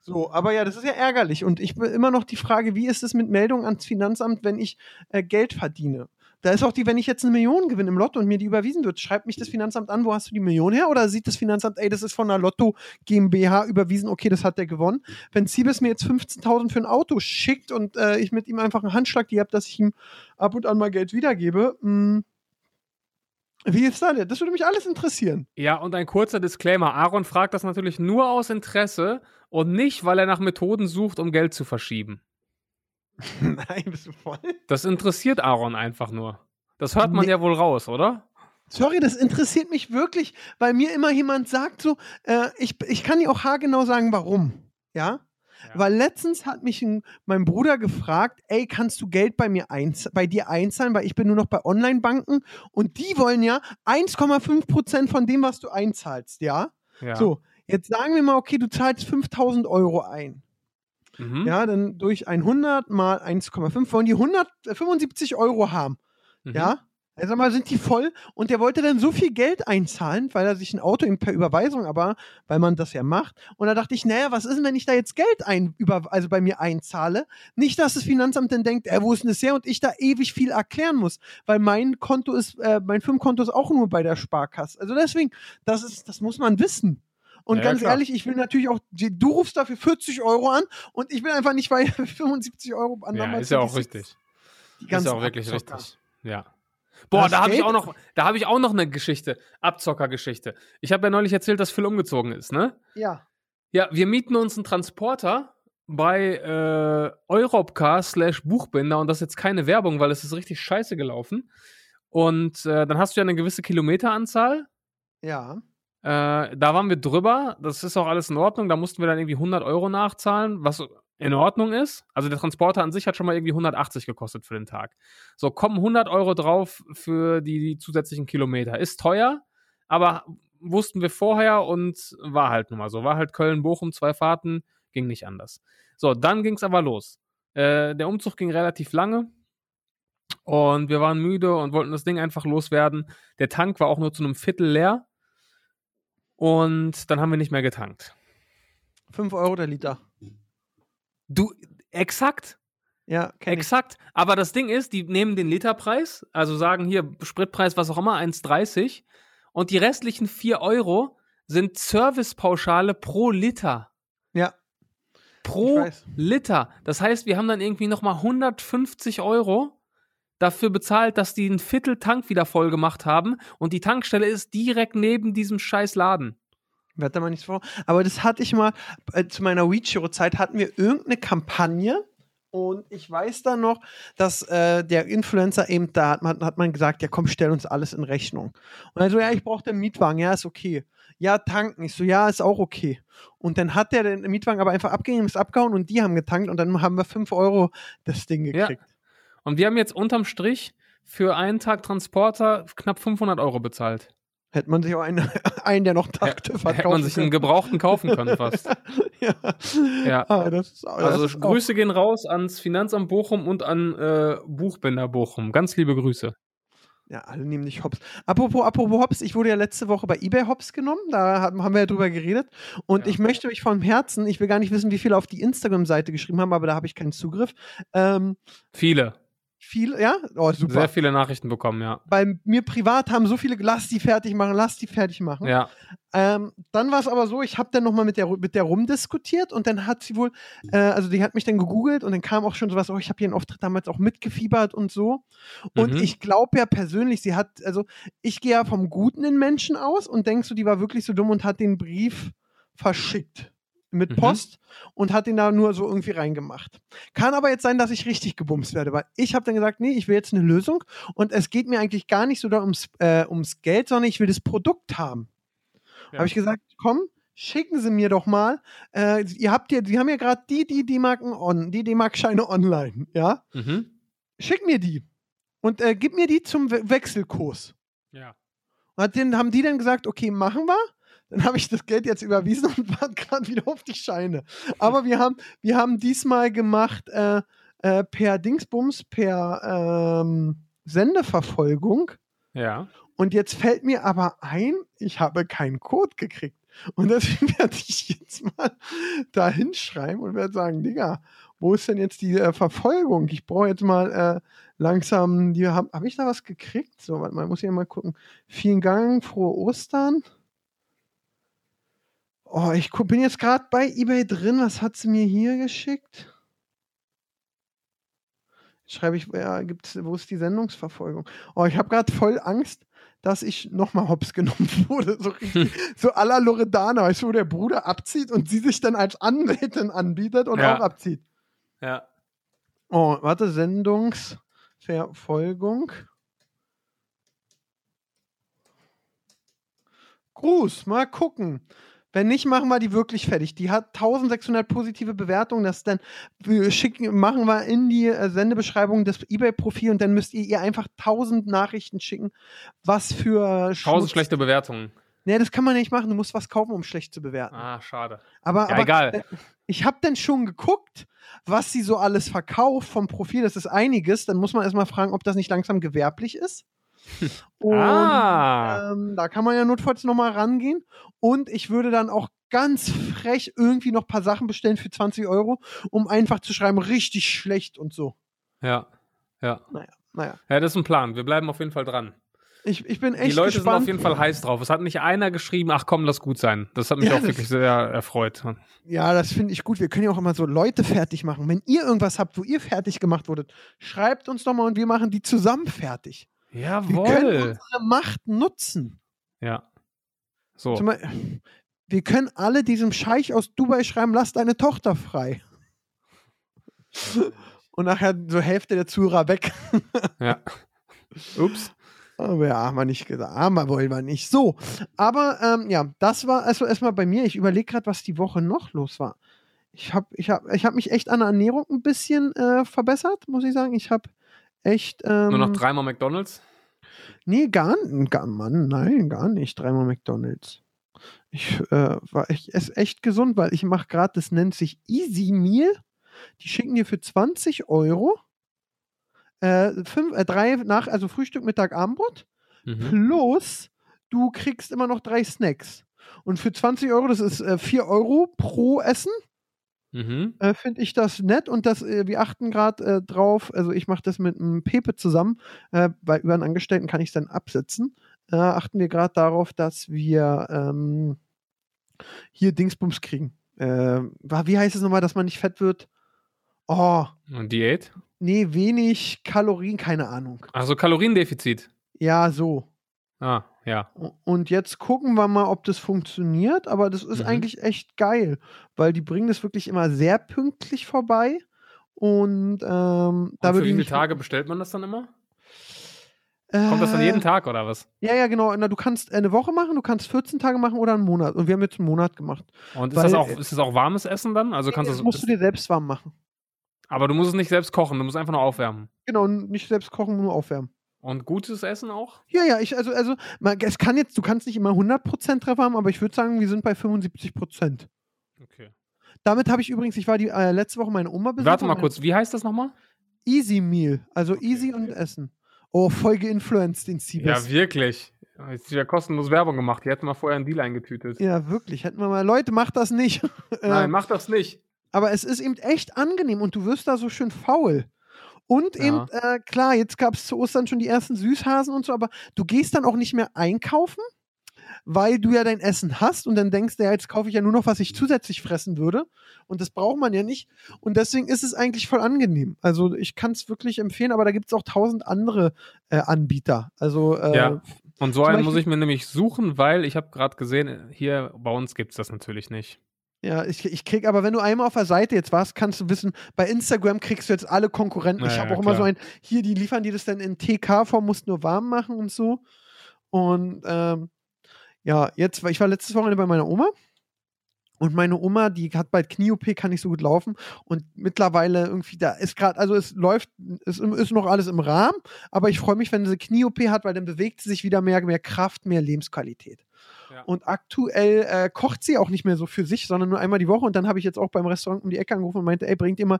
So, aber ja, das ist ja ärgerlich. Und ich bin immer noch die Frage, wie ist es mit Meldung ans Finanzamt, wenn ich äh, Geld verdiene? Da ist auch die, wenn ich jetzt eine Million gewinne im Lotto und mir die überwiesen wird, schreibt mich das Finanzamt an, wo hast du die Million her? Oder sieht das Finanzamt, ey, das ist von der Lotto GmbH überwiesen, okay, das hat der gewonnen. Wenn Siebes mir jetzt 15.000 für ein Auto schickt und äh, ich mit ihm einfach einen Handschlag die habe, dass ich ihm ab und an mal Geld wiedergebe, mh, hm, wie ist das denn? Das würde mich alles interessieren. Ja, und ein kurzer Disclaimer. Aaron fragt das natürlich nur aus Interesse und nicht, weil er nach Methoden sucht, um Geld zu verschieben. Nein, bist du voll? Das interessiert Aaron einfach nur. Das hört man nee. ja wohl raus, oder? Sorry, das interessiert mich wirklich, weil mir immer jemand sagt so, äh, ich, ich kann dir auch haargenau sagen, warum. Ja? Ja. Weil letztens hat mich ein, mein Bruder gefragt, ey, kannst du Geld bei mir einz bei dir einzahlen, weil ich bin nur noch bei Online-Banken und die wollen ja 1,5 Prozent von dem, was du einzahlst, ja? Ja. So, jetzt sagen wir mal, okay, du zahlst 5000 Euro ein. Mhm. Ja, dann durch 100 mal 1,5 wollen die 175 Euro haben. Mhm. Ja, also mal sind die voll und der wollte dann so viel Geld einzahlen, weil er sich ein Auto per Überweisung, aber weil man das ja macht. Und da dachte ich, naja, was ist denn, wenn ich da jetzt Geld ein, über, also bei mir einzahle? Nicht, dass das Finanzamt dann denkt, äh, wo ist denn das her? Und ich da ewig viel erklären muss, weil mein Konto ist, äh, mein Firmenkonto ist auch nur bei der Sparkasse. Also deswegen, das ist, das muss man wissen. Und Ja, ganz klar. ehrlich, ich will natürlich auch, du rufst dafür 40 Euro an und ich will einfach nicht bei 75 Euro an. Ja, ist ja auch richtig. Die Ist ja auch wirklich Abzocker. richtig. Ja. Boah, Das da habe ich auch noch, da habe ich auch noch eine Geschichte, Abzockergeschichte. Ich habe ja neulich erzählt, dass Phil umgezogen ist, ne? Ja. Ja, wir mieten uns einen Transporter bei äh, Europcar slash Buchbinder und das ist jetzt keine Werbung, weil es ist richtig scheiße gelaufen. Und äh, dann hast du ja eine gewisse Kilometeranzahl. Ja. Äh, da waren wir drüber. Das ist auch alles in Ordnung. Da mussten wir dann irgendwie 100 Euro nachzahlen, was in Ordnung ist. Also der Transporter an sich hat schon mal irgendwie 180 gekostet für den Tag. So, kommen 100 Euro drauf für die, die zusätzlichen Kilometer. Ist teuer, aber wussten wir vorher und war halt nun mal so. War halt Köln-Bochum, zwei Fahrten, ging nicht anders. So, dann ging es aber los. Äh, der Umzug ging relativ lange. Und wir waren müde und wollten das Ding einfach loswerden. Der Tank war auch nur zu einem Viertel leer. Und dann haben wir nicht mehr getankt. 5 Euro der Liter. Du, exakt, Ja, kenn ich. exakt. Aber das Ding ist, die nehmen den Literpreis, also sagen hier Spritpreis, was auch immer, 1,30. Und die restlichen 4 Euro sind Servicepauschale pro Liter. Ja, Pro. Liter. Das heißt, wir haben dann irgendwie nochmal 150 Euro dafür bezahlt, dass die ein Viertel Tank wieder voll gemacht haben. Und die Tankstelle ist direkt neben diesem scheiß Laden. wird da mal nichts vor. Aber das hatte ich mal, äh, zu meiner WeChiro-Zeit hatten wir irgendeine Kampagne und ich weiß dann noch, dass äh, der Influencer eben da hat man, hat man gesagt, ja komm, stell uns alles in Rechnung. Und er so, ja, ich brauche den Mietwagen, ja, ist okay. Ja, tanken. Ich so, ja, ist auch okay. Und dann hat der den Mietwagen aber einfach abgegeben, ist abgehauen und die haben getankt und dann haben wir 5 Euro das Ding Ja. Und wir haben jetzt unterm Strich für einen Tag Transporter knapp 500 Euro bezahlt. Hätte man sich auch einen, einen der noch dachte, verkaufen Hätte man sich einen. Gebrauchten kaufen können fast. ja. Ja. Ah, das ist, Also auch- Grüße gehen raus ans Finanzamt Bochum und an äh, Buchbinder Bochum. Ganz liebe Grüße. Ja, alle nehmen dich hops. Apropos, apropos hops, ich wurde ja letzte Woche bei eBay hops genommen, da haben haben wir ja drüber geredet. Und Ja. ich möchte mich vom Herzen, ich will gar nicht wissen, wie viele auf die Instagram-Seite geschrieben haben, aber da habe ich keinen Zugriff. Ähm, Viele. Viele, ja? Oh, super. Sehr viele Nachrichten bekommen, ja. Bei mir privat haben so viele, lass die fertig machen, lass die fertig machen. Ja. Ähm, dann war es aber so, ich habe dann nochmal mit der, mit der rumdiskutiert und dann hat sie wohl, äh, also die hat mich dann gegoogelt und dann kam auch schon sowas, oh, ich habe hier einen Auftritt damals auch mitgefiebert und so. Und Mhm. ich glaube ja persönlich, sie hat, also ich gehe ja vom Guten in Menschen aus und denk so, die war wirklich so dumm und hat den Brief verschickt mit Mhm. Post und hat den da nur so irgendwie reingemacht. Kann aber jetzt sein, dass ich richtig gebumst werde, weil ich habe dann gesagt, nee, ich will jetzt eine Lösung und es geht mir eigentlich gar nicht so da ums, äh, ums Geld, sondern ich will das Produkt haben. Ja. Habe ich gesagt, komm, schicken Sie mir doch mal. Äh, ihr habt ja, Sie haben ja gerade die, die D-Marken on, die D-Mark-Scheine online, ja? Mhm. Schick mir die und äh, gib mir die zum We Wechselkurs. Ja. Und den, haben die dann gesagt, okay, machen wir. Dann habe ich das Geld jetzt überwiesen und warte gerade wieder auf die Scheine. Aber wir haben, wir haben diesmal gemacht äh, äh, per Dingsbums, per ähm, Sendeverfolgung. Ja. Und jetzt fällt mir aber ein, ich habe keinen Code gekriegt. Und deswegen werde ich jetzt mal da hinschreiben und werde sagen, Digga, wo ist denn jetzt die äh, Verfolgung? Ich brauche jetzt mal äh, langsam, die habe hab ich da was gekriegt? So, warte mal, muss ich ja mal gucken. Vielen Dank, frohe Ostern. Oh, ich bin jetzt gerade bei eBay drin. Was hat sie mir hier geschickt? Schreibe ich, ja, gibt's, wo ist die Sendungsverfolgung? Oh, ich habe gerade voll Angst, dass ich nochmal hops genommen wurde. So richtig, so à la Loredana, weißt du, wo der Bruder abzieht und sie sich dann als Anwältin anbietet und Ja. auch abzieht. Ja. Oh, warte, Sendungsverfolgung. Gruß, mal gucken. Wenn nicht, machen wir die wirklich fertig. Die hat 1600 positive Bewertungen. Das dann schicken, machen wir in die äh, Sendebeschreibung das eBay-Profil und dann müsst ihr ihr einfach 1000 Nachrichten schicken. Was für Tausend Schmutz- schlechte Bewertungen. Nee, das kann man nicht machen. Du musst was kaufen, um schlecht zu bewerten. Ah, schade. Aber, Ja, aber egal. ich habe dann schon geguckt, was sie so alles verkauft vom Profil. Das ist einiges. Dann muss man erstmal fragen, ob das nicht langsam gewerblich ist. Und Ah. ähm, da kann man ja notfalls nochmal rangehen. Und ich würde dann auch ganz frech irgendwie noch ein paar Sachen bestellen für 20 Euro, um einfach zu schreiben, richtig schlecht und so. Ja. Ja. Naja, Ja, das ist ein Plan. Wir bleiben auf jeden Fall dran. ich, ich bin Die echt Leute sind gespannt. auf jeden Fall heiß drauf. Es hat nicht einer geschrieben, ach komm, lass gut sein. Das hat mich Ja, auch wirklich sehr erfreut. Ja, das finde ich gut. Wir können ja auch immer so Leute fertig machen. Wenn ihr irgendwas habt, wo ihr fertig gemacht wurdet, schreibt uns doch mal und wir machen die zusammen fertig. Wir können Jawohl. unsere Macht nutzen. Ja. So. Beispiel, wir können alle diesem Scheich aus Dubai schreiben, lass deine Tochter frei. Und nachher so Hälfte der Zuhörer weg. Ja. Ups. Aber ja, haben wir nicht gesagt. Aber wollen wir nicht. So. Aber ähm, ja, das war also erstmal bei mir. Ich überlege gerade, was die Woche noch los war. Ich habe ich hab, ich hab mich echt an der Ernährung ein bisschen äh, verbessert, muss ich sagen. Ich habe echt. Ähm, Nur noch dreimal McDonalds. Nee, gar, gar Mann, nein, gar nicht. Dreimal McDonalds. Ich äh, war ich esse echt gesund, weil ich mache gerade, das nennt sich Easy Meal. Die schicken dir für 20 Euro äh, fünf, äh, drei nach, also Frühstück, Mittag, Abendbrot Mhm. plus du kriegst immer noch drei Snacks. Und für 20 Euro, das ist äh, 4 Euro pro Essen, Mhm. äh, finde ich das nett und das, äh, wir achten gerade äh, drauf, also ich mache das mit einem Pepe zusammen, äh, weil über einen Angestellten kann ich es dann absetzen. Äh, achten wir gerade darauf, dass wir ähm, hier Dingsbums kriegen. Äh, wie heißt es nochmal, dass man nicht fett wird? Oh, Und Diät? nee, wenig Kalorien, keine Ahnung. Also Kaloriendefizit. Ja, so. Ah, ja. Und jetzt gucken wir mal, ob das funktioniert, aber das ist Mhm. eigentlich echt geil, weil die bringen das wirklich immer sehr pünktlich vorbei. Und ähm, Und für wie viele Tage bestellt man das dann immer? Kommt das dann Äh, jeden Tag oder was? Ja, ja, genau. Na, du kannst eine Woche machen, du kannst 14 Tage machen oder einen Monat. Und wir haben jetzt einen Monat gemacht. Und ist weil- das auch, ist das auch warmes Essen dann? Also kannst das du musst du dir selbst warm machen. aber du musst es nicht selbst kochen, du musst einfach nur aufwärmen. Genau, nicht selbst kochen, nur aufwärmen. Und gutes Essen auch? Ja, ja, ich, also, also, es kann jetzt, du kannst nicht immer 100% Treffer haben, aber ich würde sagen, wir sind bei 75%. Okay. Damit habe ich übrigens, ich war die äh, letzte Woche meine Oma besuchen. Warte mal kurz, wie heißt das nochmal? Easy Meal, also Okay, easy okay. und Essen. Oh, voll geinfluenced, den Ja, Siebes. wirklich. Jetzt wieder kostenlos Werbung gemacht. Die hätten mal vorher einen Deal eingetütet. Ja, wirklich. Hätten wir mal, Leute, macht das nicht. Äh, Nein, mach das nicht. aber es ist eben echt angenehm und du wirst da so schön faul. Und Ja. eben, äh, klar, jetzt gab es zu Ostern schon die ersten Süßhasen und so, aber du gehst dann auch nicht mehr einkaufen, weil du ja dein Essen hast und dann denkst du, ja, jetzt kaufe ich ja nur noch, was ich zusätzlich fressen würde. Und das braucht man ja nicht. Und deswegen ist es eigentlich voll angenehm. Also ich kann es wirklich empfehlen, aber da gibt es auch tausend andere äh, Anbieter. Also äh, Ja. Und so einen muss Beispiel- ich mir nämlich suchen, weil ich habe gerade gesehen, hier bei uns gibt es das natürlich nicht. Ja, ich, ich krieg, aber wenn du einmal auf der Seite jetzt warst, kannst du wissen, bei Instagram kriegst du jetzt alle Konkurrenten. Ja, ich habe auch immer so klar. ein, hier, die liefern dir das dann in TK-Form, musst nur warm machen und so. Und ähm, ja, jetzt, war- ich war letztes Wochenende bei meiner Oma. Und meine Oma, die hat bald Knie-OP, kann nicht so gut laufen. Und mittlerweile irgendwie, da ist gerade, also es läuft, es ist noch alles im Rahmen. Aber ich freue mich, wenn sie Knie-OP hat, weil dann bewegt sie sich wieder mehr, mehr Kraft, mehr Lebensqualität. Und aktuell äh, kocht sie auch nicht mehr so für sich, sondern nur einmal die Woche. Und dann habe ich jetzt auch beim Restaurant um die Ecke angerufen und meinte, ey, bringt ihr mal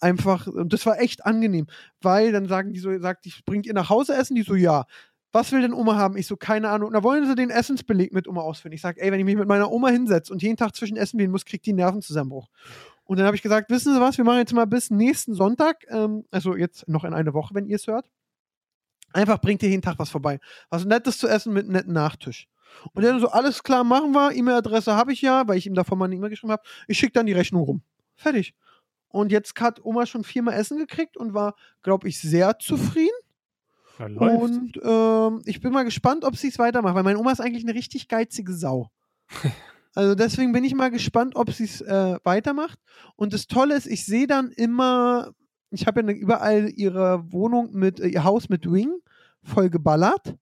einfach, und das war echt angenehm, weil dann sagen die so, sagt die, bringt ihr nach Hause Essen? Die so, ja. Was will denn Oma haben? Ich so, keine Ahnung. Da wollen sie den Essensbeleg mit Oma ausführen. Ich sage, ey, wenn ich mich mit meiner Oma hinsetze und jeden Tag zwischen Essen wählen muss, kriegt die einen Nervenzusammenbruch. Und dann habe ich gesagt, wissen Sie was, wir machen jetzt mal bis nächsten Sonntag, ähm, also jetzt noch in eine Woche, wenn ihr es hört. Einfach bringt ihr jeden Tag was vorbei. Was Nettes zu essen mit einem netten Nachtisch. Und dann so, alles klar, machen wir. E-Mail-Adresse habe ich ja, weil ich ihm davon mal eine E-Mail geschrieben habe. Ich schicke dann die Rechnung rum. Fertig. Und jetzt hat Oma schon viermal Essen gekriegt und war, glaube ich, sehr zufrieden. Ja. Und ähm, ich bin mal gespannt, ob sie es weitermacht, weil meine Oma ist eigentlich eine richtig geizige Sau. also deswegen bin ich mal gespannt, ob sie es äh, weitermacht. Und das Tolle ist, ich sehe dann immer, ich habe ja überall ihre Wohnung mit, ihr Haus mit Wing voll geballert.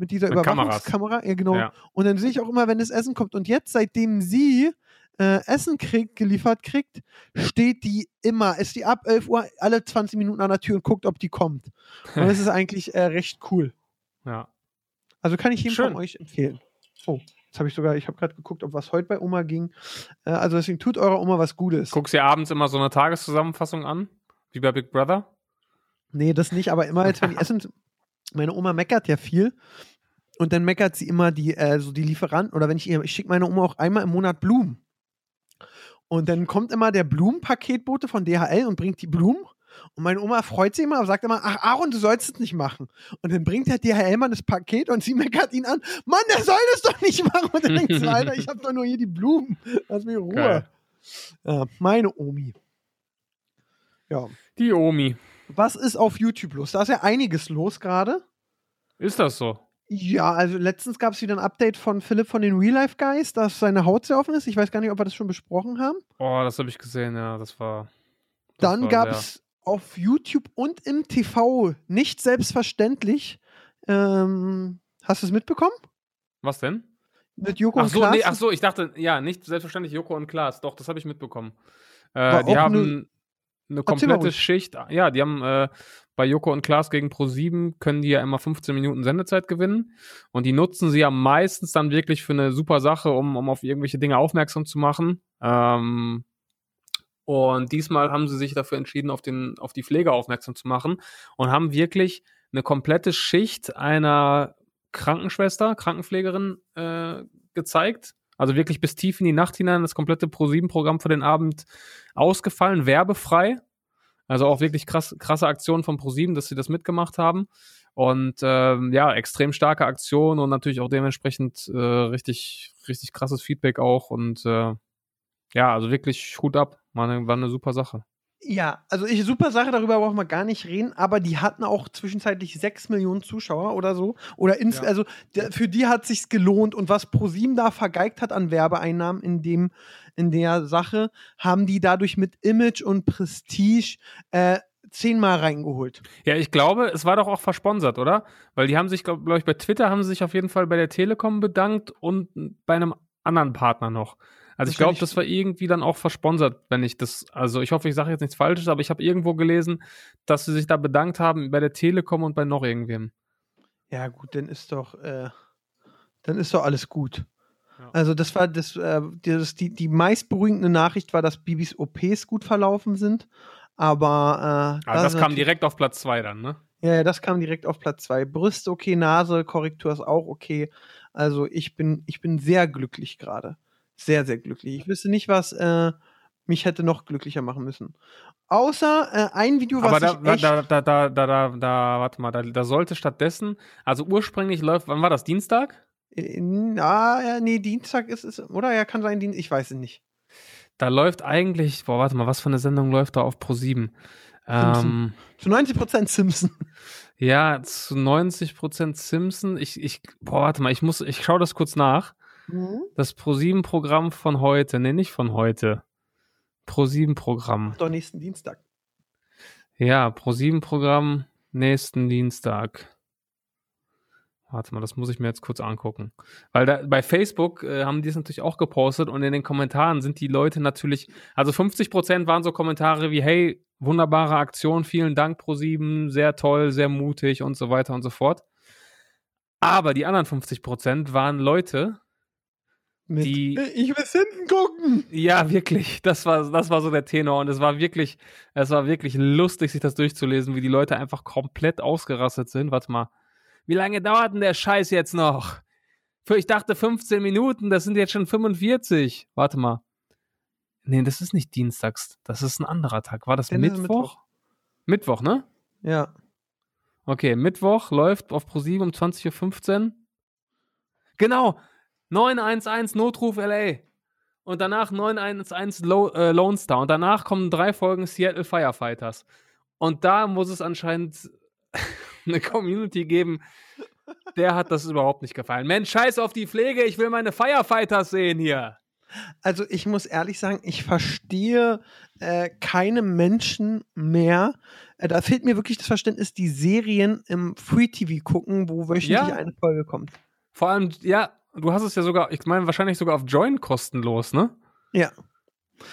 Mit dieser Mit Kameras. Überwachungskamera. Ja, genau. Ja. Und dann sehe ich auch immer, wenn das Essen kommt. Und jetzt, seitdem sie äh, Essen kriegt, geliefert kriegt, steht die immer, ist die ab 11 Uhr alle 20 Minuten an der Tür und guckt, ob die kommt. Und das ist eigentlich äh, recht cool. Ja. Also kann ich jedem Schön. von euch empfehlen. Oh, jetzt habe ich sogar, ich habe gerade geguckt, ob was heute bei Oma ging. Äh, also deswegen tut eurer Oma was Gutes. Guckst dir abends immer so eine Tageszusammenfassung an? Wie bei Big Brother? Nee, das nicht, aber immer jetzt, wenn die essen. Meine Oma meckert ja viel. Und dann meckert sie immer die, äh, so die Lieferanten, oder wenn ich ihr, ich schicke meine Oma auch einmal im Monat Blumen. Und dann kommt immer der Blumenpaketbote von DHL und bringt die Blumen. Und meine Oma freut sich immer und sagt immer, ach Aaron, du sollst es nicht machen. Und dann bringt der DHL-Mann das Paket und sie meckert ihn an, Mann, der soll das doch nicht machen. Und dann denkt sie, Alter, ich habe doch nur hier die Blumen. Lass mich in Ruhe. Ja, meine Omi. Ja. Die Omi. Was ist auf YouTube los? Da ist ja einiges los gerade. Ist das so? Ja, also letztens gab es wieder ein Update von Philipp von den Real Life Guys, dass seine Haut sehr offen ist. Ich weiß gar nicht, ob wir das schon besprochen haben. Oh, das habe ich gesehen, ja. Das war. Das Dann gab es auf YouTube und im TV nicht selbstverständlich. Ähm, hast du es mitbekommen? Was denn? Mit Joko Ach und so, Klaas? nee, ach so, ich dachte, ja, nicht selbstverständlich Joko und Klaas. Doch, das habe ich mitbekommen. Äh, die haben eine komplette. Schicht. Ja, die haben äh, bei Joko und Klaas gegen Pro7 können die ja immer 15 Minuten Sendezeit gewinnen. Und die nutzen sie ja meistens dann wirklich für eine super Sache, um, um auf irgendwelche Dinge aufmerksam zu machen. Ähm, und diesmal haben sie sich dafür entschieden, auf, den, auf die Pflege aufmerksam zu machen und haben wirklich eine komplette Schicht einer Krankenschwester, Krankenpflegerin äh, gezeigt. Also wirklich bis tief in die Nacht hinein das komplette Pro7-Programm für den Abend ausgefallen, werbefrei. Also auch wirklich krass, krasse Aktion von Pro7, dass sie das mitgemacht haben. Und ähm, ja, extrem starke Aktion und natürlich auch dementsprechend äh, richtig, richtig krasses Feedback auch. Und äh, ja, also wirklich Hut ab. War eine, war eine super Sache. Ja, also ich, super Sache, darüber brauchen wir gar nicht reden, aber die hatten auch zwischenzeitlich 6 Millionen Zuschauer oder so. Oder ins, Ja. also der, für die hat sich's gelohnt und was ProSieben da vergeigt hat an Werbeeinnahmen in dem, in der Sache, haben die dadurch mit Image und Prestige äh, zehnmal reingeholt. Ja, ich glaube, es war doch auch versponsert, oder? Weil die haben sich, glaube glaub ich, bei Twitter haben sie sich auf jeden Fall bei der Telekom bedankt und bei einem anderen Partner noch. Also Das ich glaube, das war irgendwie dann auch versponsert, wenn ich das, also ich hoffe, ich sage jetzt nichts Falsches, aber ich habe irgendwo gelesen, dass sie sich da bedankt haben bei der Telekom und bei noch irgendwem. Ja, gut, dann ist doch, äh, dann ist doch alles gut. Ja. Also das war das, äh, das die, die meistberuhigende Nachricht war, dass Bibis OPs gut verlaufen sind. Aber, äh, Aber das, ist kam direkt auf Platz zwei dann, ne? Ja, ja, das kam direkt auf Platz zwei. Brüste okay, Nase, Korrektur ist auch okay. Also ich bin, ich bin sehr glücklich gerade. Sehr, sehr glücklich. Ich wüsste nicht, was äh, mich hätte noch glücklicher machen müssen. Außer äh, ein Video, was Aber da, ich da, echt, da, da, da, da, da, da, warte mal, da, da sollte stattdessen, also ursprünglich läuft, wann war das, Dienstag? äh, ah, ja, nee, Dienstag ist es, oder? Ja, kann sein, ich weiß es nicht. Da läuft eigentlich, boah, warte mal, was für eine Sendung läuft da auf Pro7? Simpson. Ähm, Zu 90% Simpson. Ja, zu 90% Simpson. Ich, ich, boah, warte mal, ich muss, ich schaue das kurz nach. Das Pro7-Programm von heute, nee, nicht von heute. Pro7-Programm. Doch nächsten Dienstag. Ja, Pro7-Programm nächsten Dienstag. Warte mal, das muss ich mir jetzt kurz angucken. Weil da, bei Facebook äh, haben die es natürlich auch gepostet und in den Kommentaren sind die Leute natürlich, also 50% waren so Kommentare wie, hey, wunderbare Aktion, vielen Dank Pro7, sehr toll, sehr mutig und so weiter und so fort. Aber die anderen 50% waren Leute, Mit, Die- ich will hinten gucken. Ja, wirklich. Das war, das war so der Tenor und es war wirklich, es war wirklich lustig, sich das durchzulesen, wie die Leute einfach komplett ausgerastet sind. Warte mal. Wie lange dauert denn der Scheiß jetzt noch? Für, ich dachte 15 Minuten, das sind jetzt schon 45. Warte mal. Nee, das ist nicht dienstags. Das ist ein anderer Tag. War das es Mittwoch? Mittwoch, ne? Ja. Okay, Mittwoch läuft auf ProSieben um 20.15 Uhr. Genau, 911 Notruf LA. Und danach 911 Lo äh, Lone Star. Und danach kommen drei Folgen Seattle Firefighters. Und da muss es anscheinend eine Community geben, der hat das überhaupt nicht gefallen. Mensch, scheiß auf die Pflege, ich will meine Firefighters sehen hier. Also ich muss ehrlich sagen, ich verstehe äh, keine Menschen mehr, Äh, da fehlt mir wirklich das Verständnis, die Serien im Free TV gucken, wo wöchentlich Ja. eine Folge kommt. Vor allem, ja, du hast es ja sogar, ich meine, wahrscheinlich sogar auf Join kostenlos, ne? Ja.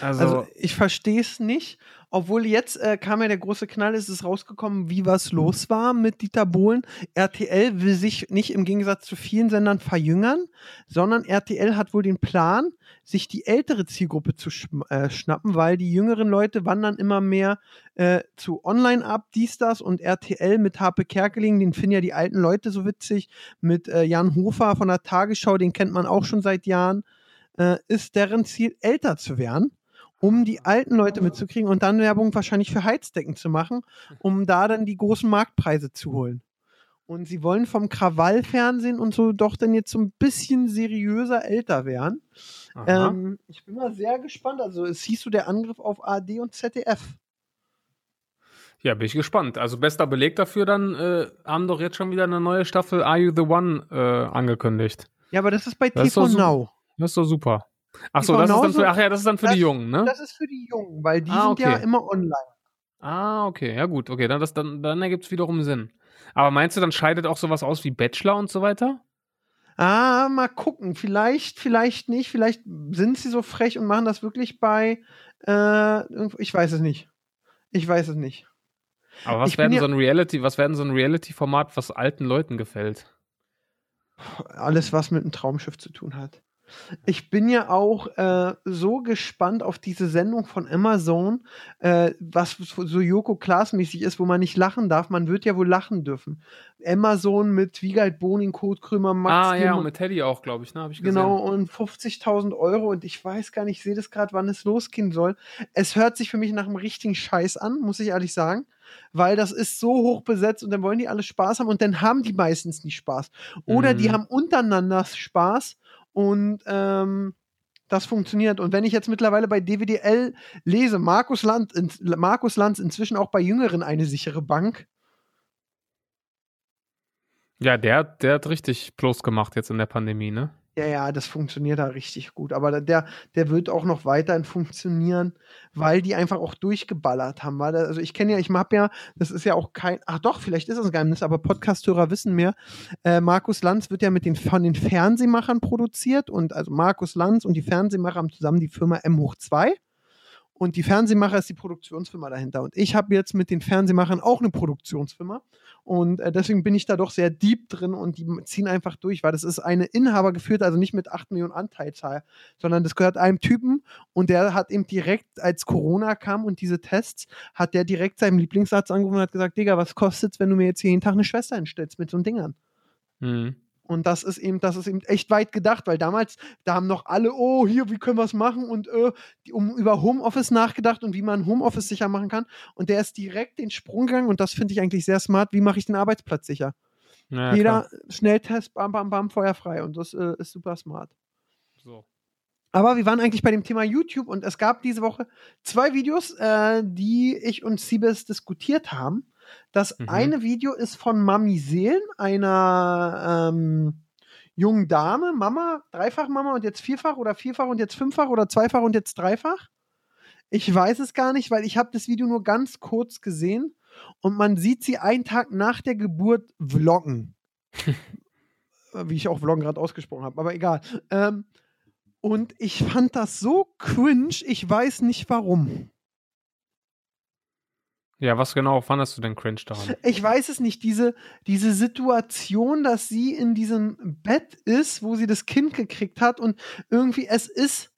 Also, Also ich verstehe es nicht, obwohl jetzt äh, kam ja der große Knall, es ist rausgekommen, wie was los war mit Dieter Bohlen. RTL will sich nicht im Gegensatz zu vielen Sendern verjüngern, sondern RTL hat wohl den Plan, sich die ältere Zielgruppe zu schm- äh, schnappen, weil die jüngeren Leute wandern immer mehr äh, zu Online ab, dies, das und RTL mit Harpe Kerkeling, den finden ja die alten Leute so witzig, mit äh, Jan Hofer von der Tagesschau, den kennt man auch schon seit Jahren, äh, ist deren Ziel, älter zu werden um die alten Leute mitzukriegen und dann Werbung wahrscheinlich für Heizdecken zu machen, um da dann die großen Marktpreise zu holen. Und sie wollen vom Krawallfernsehen und so doch dann jetzt so ein bisschen seriöser älter werden. Ähm, ich bin mal sehr gespannt. Also es hieß so der Angriff auf ARD und ZDF. ja, bin ich gespannt. Also, bester Beleg dafür, dann äh, haben doch jetzt schon wieder eine neue Staffel Are You the One äh, angekündigt. Ja, aber das ist bei Das TV Now. Das ist doch super. Ach so, das ist dann für, ach ja, das ist dann für das- die Jungen, ne? Das ist für die Jungen, weil die Ah, sind ja okay. immer online. Ah, okay, ja gut, okay, dann, das, dann, dann ergibt es wiederum Sinn. Aber meinst du, dann scheidet auch sowas aus wie Bachelor und so weiter? Ah, mal gucken. Vielleicht, vielleicht nicht. Vielleicht sind sie so frech und machen das wirklich bei. Äh, ich weiß es nicht. Ich weiß es nicht. Aber was werden so ein Reality, was werden so ein Reality-Format, was alten Leuten gefällt? Alles, was mit einem Traumschiff zu tun hat. Ich bin ja auch äh, so gespannt auf diese Sendung von Amazon, äh, was so Joko Klaas-mäßig ist, wo man nicht lachen darf. Man wird ja wohl lachen dürfen. Amazon mit Wiegald Boning, Kurt Krömer, Max ah, ja, und mit Teddy auch, glaube ich, ne? Hab ich gesehen. Genau, und 50.000 Euro und ich weiß gar nicht, ich sehe das gerade, wann es losgehen soll. Es hört sich für mich nach einem richtigen Scheiß an, muss ich ehrlich sagen, weil das ist so hoch besetzt und dann wollen die alle Spaß haben und dann haben die meistens nicht Spaß. Oder die Mhm. haben untereinander Spaß und ähm, das funktioniert. Und wenn ich jetzt mittlerweile bei DWDL lese, Markus, Land, in, Markus Lanz inzwischen auch bei Jüngeren eine sichere Bank, Ja, der, der hat richtig Plus gemacht jetzt in der Pandemie, ne? Ja, ja, das funktioniert da richtig gut. Aber der, der wird auch noch weiterhin funktionieren, weil die einfach auch durchgeballert haben. Weil, also ich kenne ja, ich habe ja, das ist ja auch kein, ach doch, vielleicht ist das ein Geheimnis, aber Podcasthörer wissen mehr. Äh, Markus Lanz wird ja mit den, von den Fernsehmachern produziert und also Markus Lanz und die Fernsehmacher haben zusammen die Firma M hoch 2. Und die Fernsehmacher ist die Produktionsfirma dahinter. Und ich habe jetzt mit den Fernsehmachern auch eine Produktionsfirma. Und äh, deswegen bin ich da doch sehr deep drin und die ziehen einfach durch, weil das ist eine Inhaber geführt, also nicht mit 8 Millionen Anteilszahl, sondern das gehört einem Typen und der hat eben direkt, als Corona kam und diese Tests, hat der direkt seinem Lieblingssatz angerufen und hat gesagt, Digga, was kostet's, wenn du mir jetzt jeden Tag eine Schwester hinstellst mit so Dingern? Mhm. Und das ist eben, das ist eben echt weit gedacht, weil damals, da haben noch alle, oh, hier, wie können wir es machen? Und äh, um über Homeoffice nachgedacht und wie man Homeoffice sicher machen kann. Und der ist direkt den Sprung gegangen und das finde ich eigentlich sehr smart. Wie mache ich den Arbeitsplatz sicher? Ja, Jeder klar. Schnelltest, bam, bam, bam, feuerfrei. Und das äh, ist super smart. So. Aber wir waren eigentlich bei dem Thema YouTube und es gab diese Woche zwei Videos, äh, die ich und Siebes diskutiert haben. Das Mhm. eine Video ist von Mami Seelen, einer ähm, jungen Dame, Mama, Dreifach-Mama und jetzt vierfach oder vierfach und jetzt fünffach oder zweifach und jetzt dreifach. Ich weiß es gar nicht, weil ich habe das Video nur ganz kurz gesehen und man sieht sie einen Tag nach der Geburt vloggen. Wie ich auch vloggen gerade ausgesprochen habe, aber egal. Ähm, und ich fand das so cringe, ich weiß nicht warum. Ja, was genau fandest du denn cringe daran? Ich weiß es nicht, diese, diese Situation, dass sie in diesem Bett ist, wo sie das Kind gekriegt hat und irgendwie es ist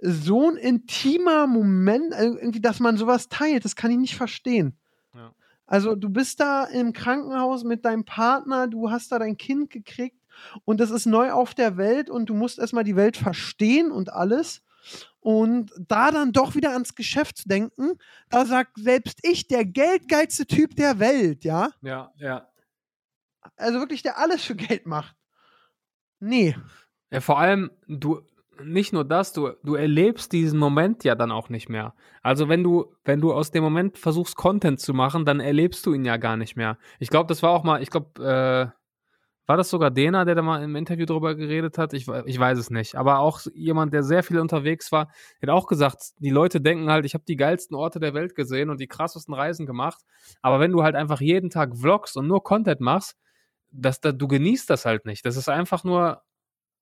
so ein intimer Moment, äh, irgendwie, dass man sowas teilt, das kann ich nicht verstehen. Ja. Also du bist da im Krankenhaus mit deinem Partner, du hast da dein Kind gekriegt und das ist neu auf der Welt und du musst erstmal die Welt verstehen und alles. Und da dann doch wieder ans Geschäft zu denken, da sagt selbst ich, der geldgeilste Typ der Welt, ja, Ja, ja. also wirklich, der alles für Geld macht. Nee. Ja, vor allem, du, nicht nur das, du, du erlebst diesen Moment ja dann auch nicht mehr. Also wenn du, wenn du aus dem Moment versuchst, Content zu machen, dann erlebst du ihn ja gar nicht mehr. Ich glaube, das war auch mal, ich glaube, äh, war das sogar Dena, der da mal im Interview drüber geredet hat? Ich, ich weiß es nicht. Aber auch jemand, der sehr viel unterwegs war, hat auch gesagt, die Leute denken halt, ich habe die geilsten Orte der Welt gesehen und die krassesten Reisen gemacht. Aber wenn du halt einfach jeden Tag vloggst und nur Content machst, das, das, du genießt das halt nicht. Das ist einfach nur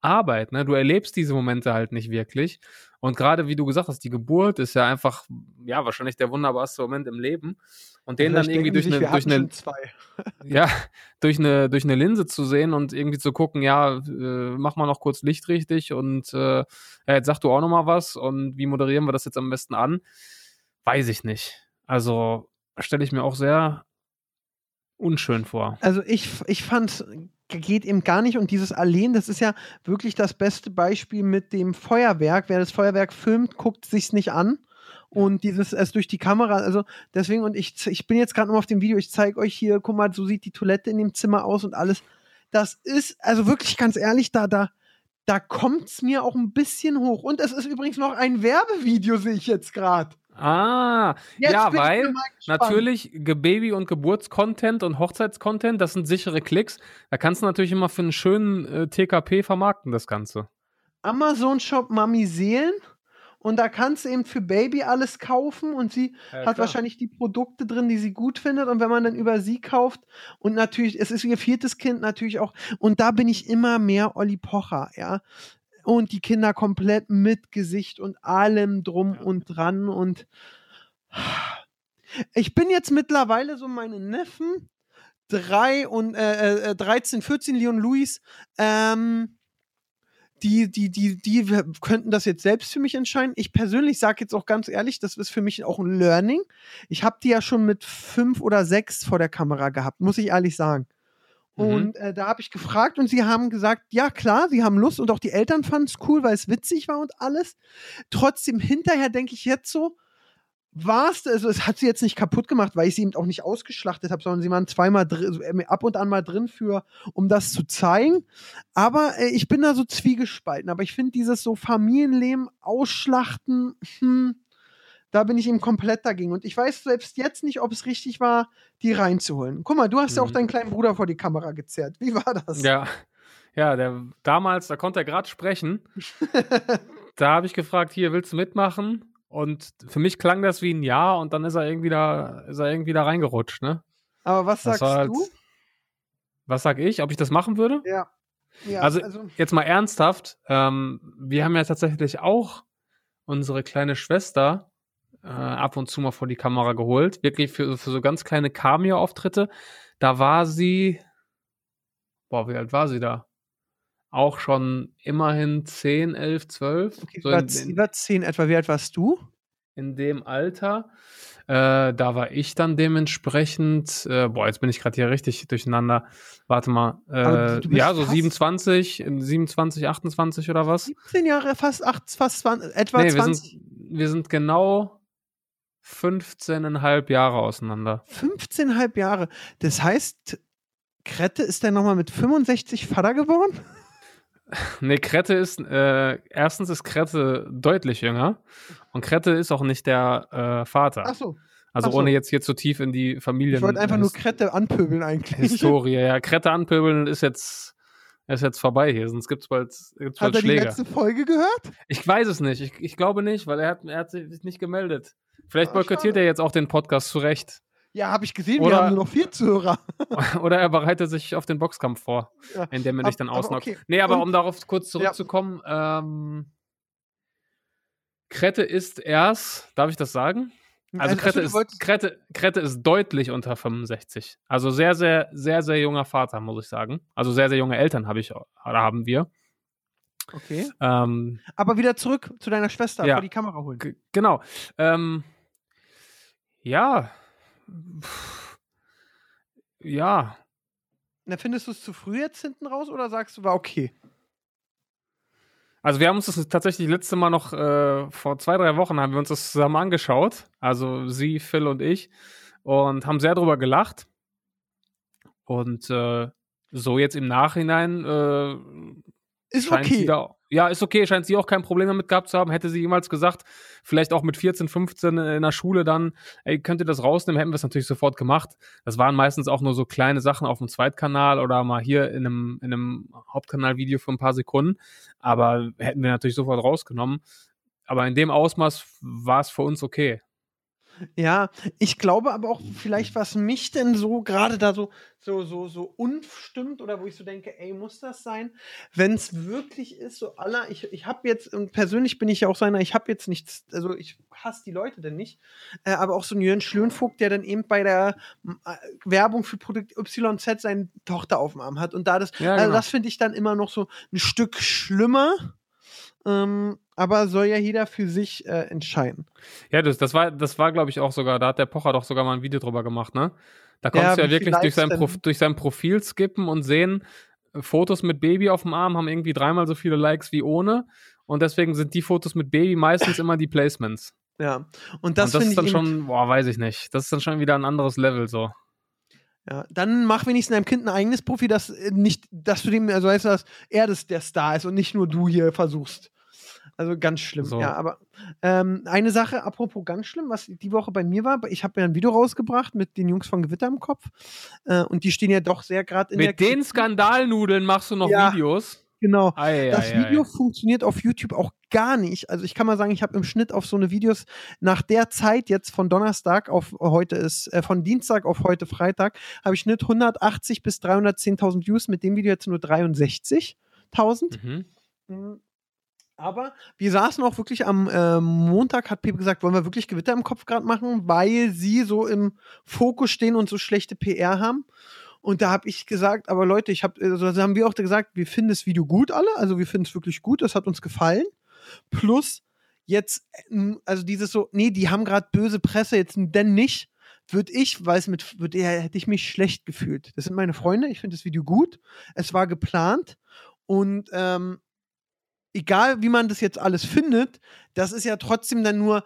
Arbeit, ne? Du erlebst diese Momente halt nicht wirklich. Und gerade wie du gesagt hast, die Geburt ist ja einfach, ja, wahrscheinlich der wunderbarste Moment im Leben. Und den dann irgendwie durch eine, durch eine, ja, durch eine, durch eine Linse zu sehen und irgendwie zu gucken, ja, äh, mach mal noch kurz Licht richtig und äh, jetzt sag du auch noch mal was und wie moderieren wir das jetzt am besten an? Weiß ich nicht. Also stelle ich mir auch sehr unschön vor. Also ich, ich fand geht eben gar nicht. Und dieses Alleen, das ist ja wirklich das beste Beispiel mit dem Feuerwerk. Wer das Feuerwerk filmt, guckt sich's nicht an. Und dieses es durch die Kamera, also deswegen, und ich, ich bin jetzt gerade noch auf dem Video, ich zeige euch hier, guck mal, so sieht die Toilette in dem Zimmer aus und alles. Das ist, also wirklich ganz ehrlich, da, da, da kommt's mir auch ein bisschen hoch. Und es ist übrigens noch ein Werbevideo, sehe ich jetzt gerade. Ah, Jetzt ja, weil natürlich Baby- und Geburtscontent und Hochzeitscontent, das sind sichere Klicks. Da kannst du natürlich immer für einen schönen äh, TKP vermarkten, das Ganze. Amazon Shop Mami Seelen. Und da kannst du eben für Baby alles kaufen und sie ja, hat klar. wahrscheinlich die Produkte drin, die sie gut findet. Und wenn man dann über sie kauft und natürlich, es ist ihr viertes Kind natürlich auch. Und da bin ich immer mehr Olli Pocher, ja und die Kinder komplett mit Gesicht und allem drum und dran und ich bin jetzt mittlerweile so meine Neffen, drei und äh, äh, 13, 14, Leon Luis, ähm, die, die, die, die könnten das jetzt selbst für mich entscheiden. Ich persönlich sage jetzt auch ganz ehrlich, das ist für mich auch ein Learning. Ich habe die ja schon mit fünf oder sechs vor der Kamera gehabt, muss ich ehrlich sagen. Mhm. Und äh, da habe ich gefragt und sie haben gesagt, ja klar, sie haben Lust und auch die Eltern fanden es cool, weil es witzig war und alles. Trotzdem hinterher denke ich jetzt so, war es, also es hat sie jetzt nicht kaputt gemacht, weil ich sie eben auch nicht ausgeschlachtet habe, sondern sie waren zweimal drin, äh, ab und an mal drin für, um das zu zeigen. Aber äh, ich bin da so zwiegespalten. Aber ich finde dieses so Familienleben ausschlachten, hm, da bin ich ihm komplett dagegen. Und ich weiß selbst jetzt nicht, ob es richtig war, die reinzuholen. Guck mal, du hast mhm. ja auch mhm. deinen kleinen Bruder vor die Kamera gezerrt. Wie war das? Ja, ja, der damals, da konnte er gerade sprechen. da habe ich gefragt, hier, willst du mitmachen? Und für mich klang das wie ein Ja und dann ist er irgendwie da, ist er irgendwie da reingerutscht, ne? Aber was sagst halt, du? Was sag ich? Ob ich das machen würde? Ja. ja also, also, jetzt mal ernsthaft, ähm, wir haben ja tatsächlich auch unsere kleine Schwester äh, ab und zu mal vor die Kamera geholt. Wirklich für, für so ganz kleine Cameo-Auftritte. Da war sie, boah, wie alt war sie da? Auch schon immerhin 10, 11, 12. Okay, so in, in, über 10 etwa. Wie alt warst du? In dem Alter. Äh, da war ich dann dementsprechend, äh, boah, jetzt bin ich gerade hier richtig durcheinander. Warte mal, äh, ja, so 27, 27, 28 oder was? 17 Jahre, fast, 8, fast 20, etwa nee, 20. Wir sind, wir sind genau 15,5 Jahre auseinander. 15,5 Jahre. Das heißt, Krette ist dann nochmal mit 65 Vater geworden? Nee, Krette ist, äh, erstens ist Krette deutlich jünger und Krette ist auch nicht der äh, Vater. Ach so. Also Ach ohne jetzt hier zu tief in die Familien. Ich wollte einfach nur Krette anpöbeln eigentlich. Historie, ja. Krette anpöbeln ist jetzt, ist jetzt vorbei hier, sonst gibt es bald, gibt's bald hat Schläge. er die letzte Folge gehört? Ich weiß es nicht. Ich, ich glaube nicht, weil er hat, er hat sich nicht gemeldet. Vielleicht boykottiert er jetzt auch den Podcast zurecht. Ja, habe ich gesehen, oder, wir haben nur noch vier Zuhörer. oder er bereitet sich auf den Boxkampf vor, ja. in dem er dich dann ausnockt. Okay. Nee, aber Und, um darauf kurz zurückzukommen, ja. ähm, Krette ist erst, darf ich das sagen? Also, also Krette, ist, Krette, Krette ist deutlich unter 65. Also sehr, sehr, sehr, sehr junger Vater, muss ich sagen. Also sehr, sehr junge Eltern habe ich, oder haben wir. Okay. Ähm, Aber wieder zurück zu deiner Schwester, ja, vor die Kamera holen. Genau. Ähm, ja. Ja. Na, findest du es zu früh jetzt hinten raus oder sagst du, war okay? Also wir haben uns das tatsächlich letzte Mal noch äh, vor zwei, drei Wochen haben wir uns das zusammen angeschaut. Also sie, Phil und ich. Und haben sehr drüber gelacht. Und äh, so jetzt im Nachhinein äh, Ist scheint okay. da, ja, ist okay, scheint sie auch kein Problem damit gehabt zu haben. Hätte sie jemals gesagt, vielleicht auch mit 14, 15 in der Schule dann, ey, könnt ihr das rausnehmen, hätten wir es natürlich sofort gemacht. Das waren meistens auch nur so kleine Sachen auf dem Zweitkanal oder mal hier in einem, in einem Hauptkanalvideo für ein paar Sekunden. Aber hätten wir natürlich sofort rausgenommen. Aber in dem Ausmaß war es für uns okay. Ja, ich glaube aber auch vielleicht, was mich denn so gerade da so, so, so, so unstimmt oder wo ich so denke, ey, muss das sein? Wenn es wirklich ist, so aller, ich, ich habe jetzt, und persönlich bin ich ja auch so einer, ich habe jetzt nichts, also ich hasse die Leute denn nicht, äh, aber auch so ein Jörn Schlönvogt, der dann eben bei der äh, Werbung für Produkt YZ seine Tochter auf dem Arm hat und da das, Ja, also genau. das finde ich dann immer noch so ein Stück schlimmer. Ähm, aber soll ja jeder für sich äh, entscheiden. Ja, das, das war, das war, glaube ich, auch sogar, da hat der Pocher doch sogar mal ein Video drüber gemacht, ne? Da konntest du wie ja wirklich durch sein? Prof, durch sein Profil skippen und sehen, äh, Fotos mit Baby auf dem Arm haben irgendwie dreimal so viele Likes wie ohne. Und deswegen sind die Fotos mit Baby meistens immer die Placements. Ja. Und das, und das ist dann schon, boah, weiß ich nicht. Das ist dann schon wieder ein anderes Level so. Ja, dann mach wenigstens deinem Kind ein eigenes Profi, dass äh, nicht, dass du dem, also weißt du, dass er das der Star ist und nicht nur du hier versuchst. Also ganz schlimm. So. Ja, aber ähm, eine Sache, apropos ganz schlimm, was die Woche bei mir war, ich habe ja ein Video rausgebracht mit den Jungs von Gewitter im Kopf äh, und die stehen ja doch sehr gerade in der Mit den. Skandalnudeln machst du noch Ja. Videos. Genau. Ei, Das ei, ei. Video funktioniert auf YouTube auch gar nicht. Also ich kann mal sagen, ich habe im Schnitt auf so eine Videos nach der Zeit jetzt von Donnerstag auf heute ist, äh, von Dienstag auf heute Freitag, habe ich Schnitt 180 bis 310.000 Views, mit dem Video jetzt nur 63.000. Mhm. Mhm. Aber wir saßen auch wirklich am äh, Montag, hat Pepe gesagt, wollen wir wirklich Gewitter im Kopf gerade machen, weil sie so im Fokus stehen und so schlechte PR haben. Und da habe ich gesagt, aber Leute, ich habe, also das haben wir auch gesagt, wir finden das Video gut alle, also wir finden es wirklich gut, das hat uns gefallen. Plus jetzt, ähm, also dieses so, nee, die haben gerade böse Presse, jetzt denn nicht, würde ich, weil es mit, würd, ja, hätte ich mich schlecht gefühlt. Das sind meine Freunde, ich finde das Video gut, es war geplant und ähm, egal wie man das jetzt alles findet, das ist ja trotzdem dann nur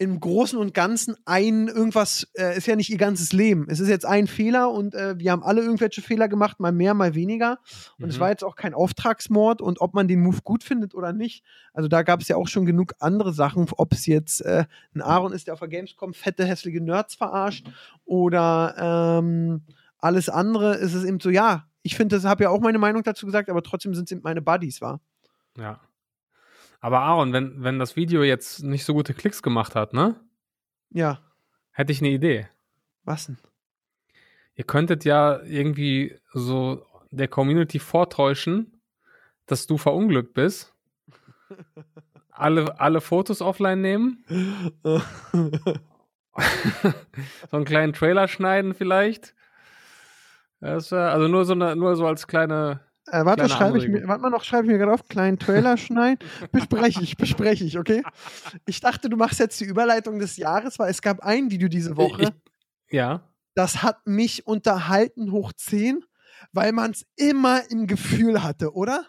im Großen und Ganzen ein irgendwas, äh, ist ja nicht ihr ganzes Leben. Es ist jetzt ein Fehler und äh, wir haben alle irgendwelche Fehler gemacht, mal mehr, mal weniger. Und es Mhm. war jetzt auch kein Auftragsmord und ob man den Move gut findet oder nicht. Also da gab es ja auch schon genug andere Sachen, ob es jetzt äh, ein Aaron ist, der auf der Gamescom fette, hässliche Nerds verarscht oder ähm, alles andere ist es eben so, ja, ich finde, das habe ja auch meine Meinung dazu gesagt, aber trotzdem sind es eben meine Buddies, war. Ja. Aber Aaron, wenn, wenn das Video jetzt nicht so gute Klicks gemacht hat, ne? Ja, Hätte ich eine Idee. was denn? Ihr könntet ja irgendwie so der Community vortäuschen, dass du verunglückt bist. Alle, alle Fotos offline nehmen, so einen kleinen Trailer schneiden vielleicht. Das also nur so, eine, nur so als kleine. Äh, warte, schreibe ich mir, warte mal noch, schreibe ich mir gerade auf, kleinen Trailer schneiden. Bespreche ich, bespreche ich, okay? Ich dachte, du machst jetzt die Überleitung des Jahres, weil es gab ein Video diese Woche, Ich, ja. das hat mich unterhalten hoch 10, weil man es immer im Gefühl hatte, oder?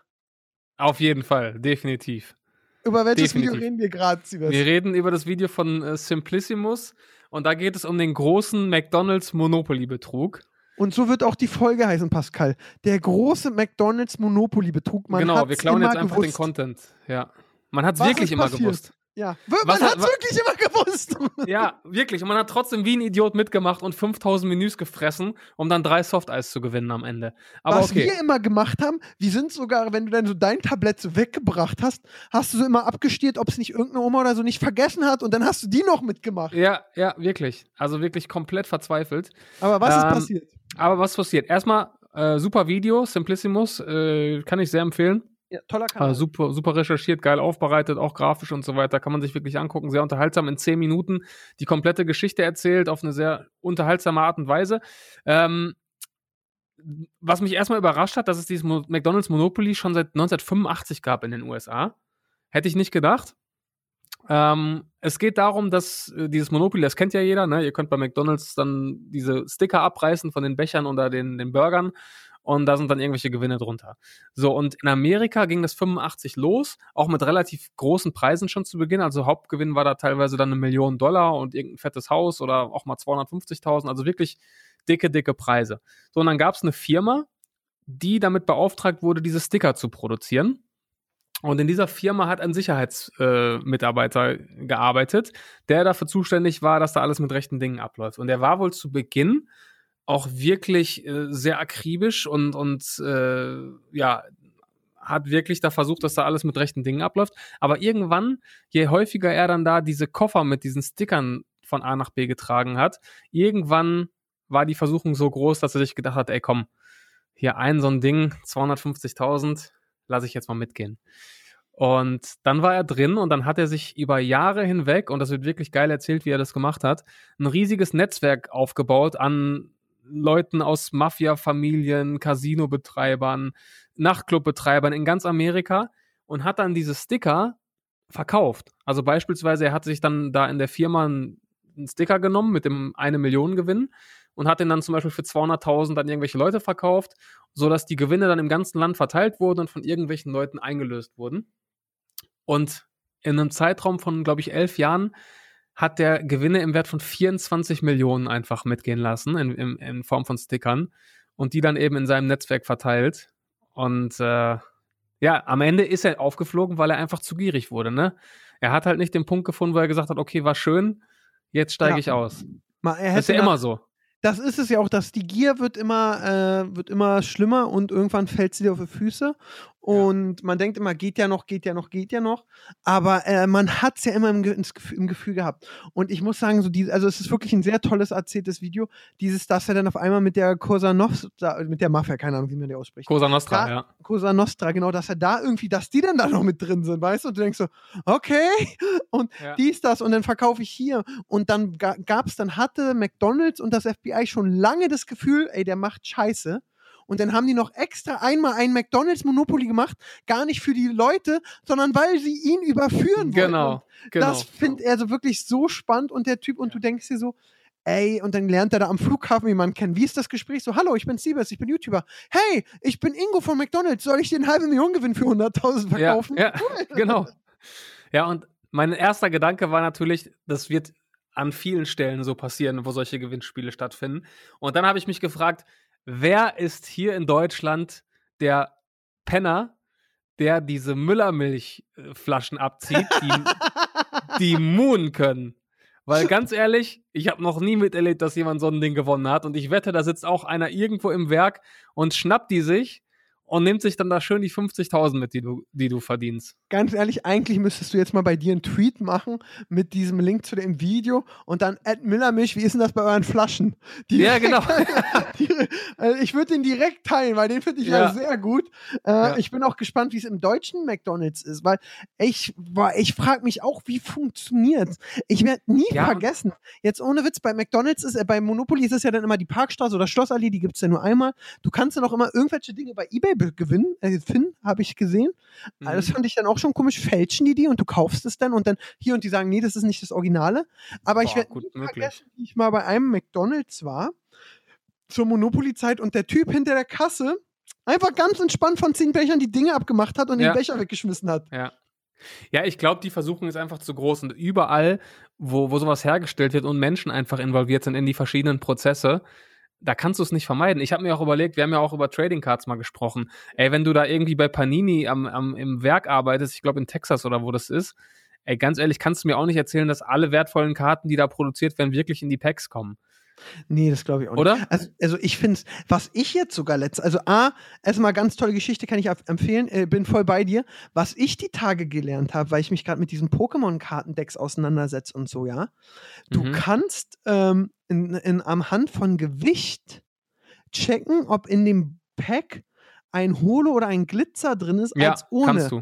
Auf jeden Fall, definitiv. Über welches Definitiv. Video reden wir gerade? Wir reden über das Video von äh, Simplissimus und da geht es um den großen McDonalds Monopoly-Betrug. Und so wird auch die Folge heißen, Pascal. Der große McDonalds Monopoly-Betrug. Man genau, wir klauen jetzt einfach den gewusst. Content. Ja. Man hat es wirklich ist immer passiert? gewusst. Ja, man hat es wirklich immer gewusst. Ja, wirklich. Und man hat trotzdem wie ein Idiot mitgemacht und 5000 Menüs gefressen, um dann drei Softeis zu gewinnen am Ende. Aber Was okay. wir immer gemacht haben, wir sind sogar, wenn du dann so dein Tablett so weggebracht hast, hast du so immer abgestiert, ob es nicht irgendeine Oma oder so nicht vergessen hat und dann hast du die noch mitgemacht. Ja, ja, wirklich. Also wirklich komplett verzweifelt. Aber was ist Ähm, passiert? Aber was passiert? Erstmal, äh, super Video, Simplissimus, äh, kann ich sehr empfehlen. Ja, toller Kanal. Äh, super, super recherchiert, geil aufbereitet, auch grafisch und so weiter. Kann man sich wirklich angucken. Sehr unterhaltsam in zehn Minuten die komplette Geschichte erzählt auf eine sehr unterhaltsame Art und Weise. Ähm, was mich erstmal überrascht hat, dass es dieses Mo McDonald's Monopoly schon seit 1985 gab in den USA. Hätte ich nicht gedacht. Ähm, es geht darum, dass äh, dieses Monopoly, das kennt ja jeder, ne? Ihr könnt bei McDonalds dann diese Sticker abreißen von den Bechern oder den, den Burgern und da sind dann irgendwelche Gewinne drunter. So, und in Amerika ging das 85 los, auch mit relativ großen Preisen schon zu Beginn. Also Hauptgewinn war da teilweise dann eine Million Dollar und irgendein fettes Haus oder auch mal 250.000, also wirklich dicke, dicke Preise. So, und dann gab es eine Firma, die damit beauftragt wurde, diese Sticker zu produzieren. Und in dieser Firma hat ein Sicherheitsmitarbeiter äh, gearbeitet, der dafür zuständig war, dass da alles mit rechten Dingen abläuft. Und der war wohl zu Beginn auch wirklich äh, sehr akribisch und, und äh, ja, hat wirklich da versucht, dass da alles mit rechten Dingen abläuft. Aber irgendwann, je häufiger er dann da diese Koffer mit diesen Stickern von A nach B getragen hat, irgendwann war die Versuchung so groß, dass er sich gedacht hat, ey komm, hier ein so ein Ding, 250.000, lasse ich jetzt mal mitgehen. Und dann war er drin und dann hat er sich über Jahre hinweg, und das wird wirklich geil erzählt, wie er das gemacht hat, ein riesiges Netzwerk aufgebaut an Leuten aus Mafia-Familien, Casino-Betreibern, Nachtclub-Betreibern in ganz Amerika und hat dann diese Sticker verkauft. Also beispielsweise, er hat sich dann da in der Firma einen Sticker genommen mit dem eine Million Gewinn und hat den dann zum Beispiel für 200.000 an irgendwelche Leute verkauft, sodass die Gewinne dann im ganzen Land verteilt wurden und von irgendwelchen Leuten eingelöst wurden. Und in einem Zeitraum von, glaube ich, elf Jahren hat der Gewinne im Wert von 24 Millionen einfach mitgehen lassen, in, in, in Form von Stickern, und die dann eben in seinem Netzwerk verteilt. Und äh, ja, am Ende ist er aufgeflogen, weil er einfach zu gierig wurde. Ne? Er hat halt nicht den Punkt gefunden, wo er gesagt hat, okay, war schön, jetzt steige ja. ich aus. Mal, das ist ja immer so das ist es ja auch, dass die Gier wird immer, äh, wird immer schlimmer und irgendwann fällt sie dir auf die Füße. Und ja. man denkt immer, geht ja noch, geht ja noch, geht ja noch. Aber äh, man hat es ja immer im, im, Gefühl gehabt. Und ich muss sagen, so die, also es ist wirklich ein sehr tolles erzähltes Video. Dieses, dass er dann auf einmal mit der Cosa Nostra, mit der Mafia, keine Ahnung, wie man die ausspricht. Cosa Nostra, da, ja. Cosa Nostra, genau, dass er da irgendwie, dass die dann da noch mit drin sind, weißt du? Und du denkst so, okay, und ja. dies, das, und dann verkaufe ich hier. Und dann gab es, dann hatte McDonalds und das FBI schon lange das Gefühl, ey, der macht Scheiße. Und dann haben die noch extra einmal ein McDonalds Monopoly gemacht, gar nicht für die Leute, sondern weil sie ihn überführen genau, wollten. Genau. Das findet er so wirklich so spannend und der Typ, und du denkst dir so, ey, und dann lernt er da am Flughafen jemanden kennen. Wie ist das Gespräch? So, hallo, ich bin Siebes, ich bin YouTuber. Hey, ich bin Ingo von McDonalds, soll ich dir eine halbe Million Gewinn für 100.000 verkaufen? Ja, ja genau. Ja, und mein erster Gedanke war natürlich, das wird an vielen Stellen so passieren, wo solche Gewinnspiele stattfinden. Und dann habe ich mich gefragt, wer ist hier in Deutschland der Penner, der diese Müllermilchflaschen abzieht, die, die Moon können? Weil ganz ehrlich, ich habe noch nie miterlebt, dass jemand so ein Ding gewonnen hat. Und ich wette, da sitzt auch einer irgendwo im Werk und schnappt die sich und nimmt sich dann da schön die 50.000 mit, die du, die du verdienst. Ganz ehrlich, eigentlich müsstest du jetzt mal bei dir einen Tweet machen mit diesem Link zu dem Video und dann Ed Müllermilch, wie ist denn das bei euren Flaschen? Direkt, ja, genau. also ich würde den direkt teilen, weil den finde ich ja. ja. sehr gut. Äh, ja. Ich bin auch gespannt, wie es im deutschen McDonalds ist, weil ich, ich frage mich auch, wie funktioniert Ich werde nie ja. vergessen, jetzt ohne Witz, bei McDonalds ist, äh, bei Monopoly ist es ja dann immer die Parkstraße oder Schlossallee, die gibt es ja nur einmal. Du kannst dann auch immer irgendwelche Dinge bei Ebay gewinnen, äh, Finn, habe ich gesehen. Mhm. Also das fand ich dann auch schon komisch. Fälschen die die und du kaufst es dann und dann hier und die sagen, nee, das ist nicht das Originale. Aber Boah, ich werde nicht vergessen, wie ich mal bei einem McDonalds war zur Monopoly-Zeit und der Typ hinter der Kasse einfach ganz entspannt von zehn Bechern die Dinge abgemacht hat und ja. den Becher weggeschmissen hat. Ja. Ja, ich glaube, die Versuchung ist einfach zu groß und überall, wo, wo sowas hergestellt wird und Menschen einfach involviert sind in die verschiedenen Prozesse, da kannst du es nicht vermeiden. Ich habe mir auch überlegt, wir haben ja auch über Trading Cards mal gesprochen. Ey, wenn du da irgendwie bei Panini am, am, im Werk arbeitest, ich glaube in Texas oder wo das ist, ey, ganz ehrlich, kannst du mir auch nicht erzählen, dass alle wertvollen Karten, die da produziert werden, wirklich in die Packs kommen. Nee, das glaube ich auch nicht. Oder? Also, also ich finde es, was ich jetzt sogar letzt, also A, erstmal ganz tolle Geschichte, kann ich empfehlen, äh, bin voll bei dir. Was ich die Tage gelernt habe, weil ich mich gerade mit diesen Pokémon-Kartendecks auseinandersetze und so, ja. Du mhm. kannst ähm, in, in, am Hand von Gewicht checken, ob in dem Pack ein Holo oder ein Glitzer drin ist, ja, als ohne. Kannst du.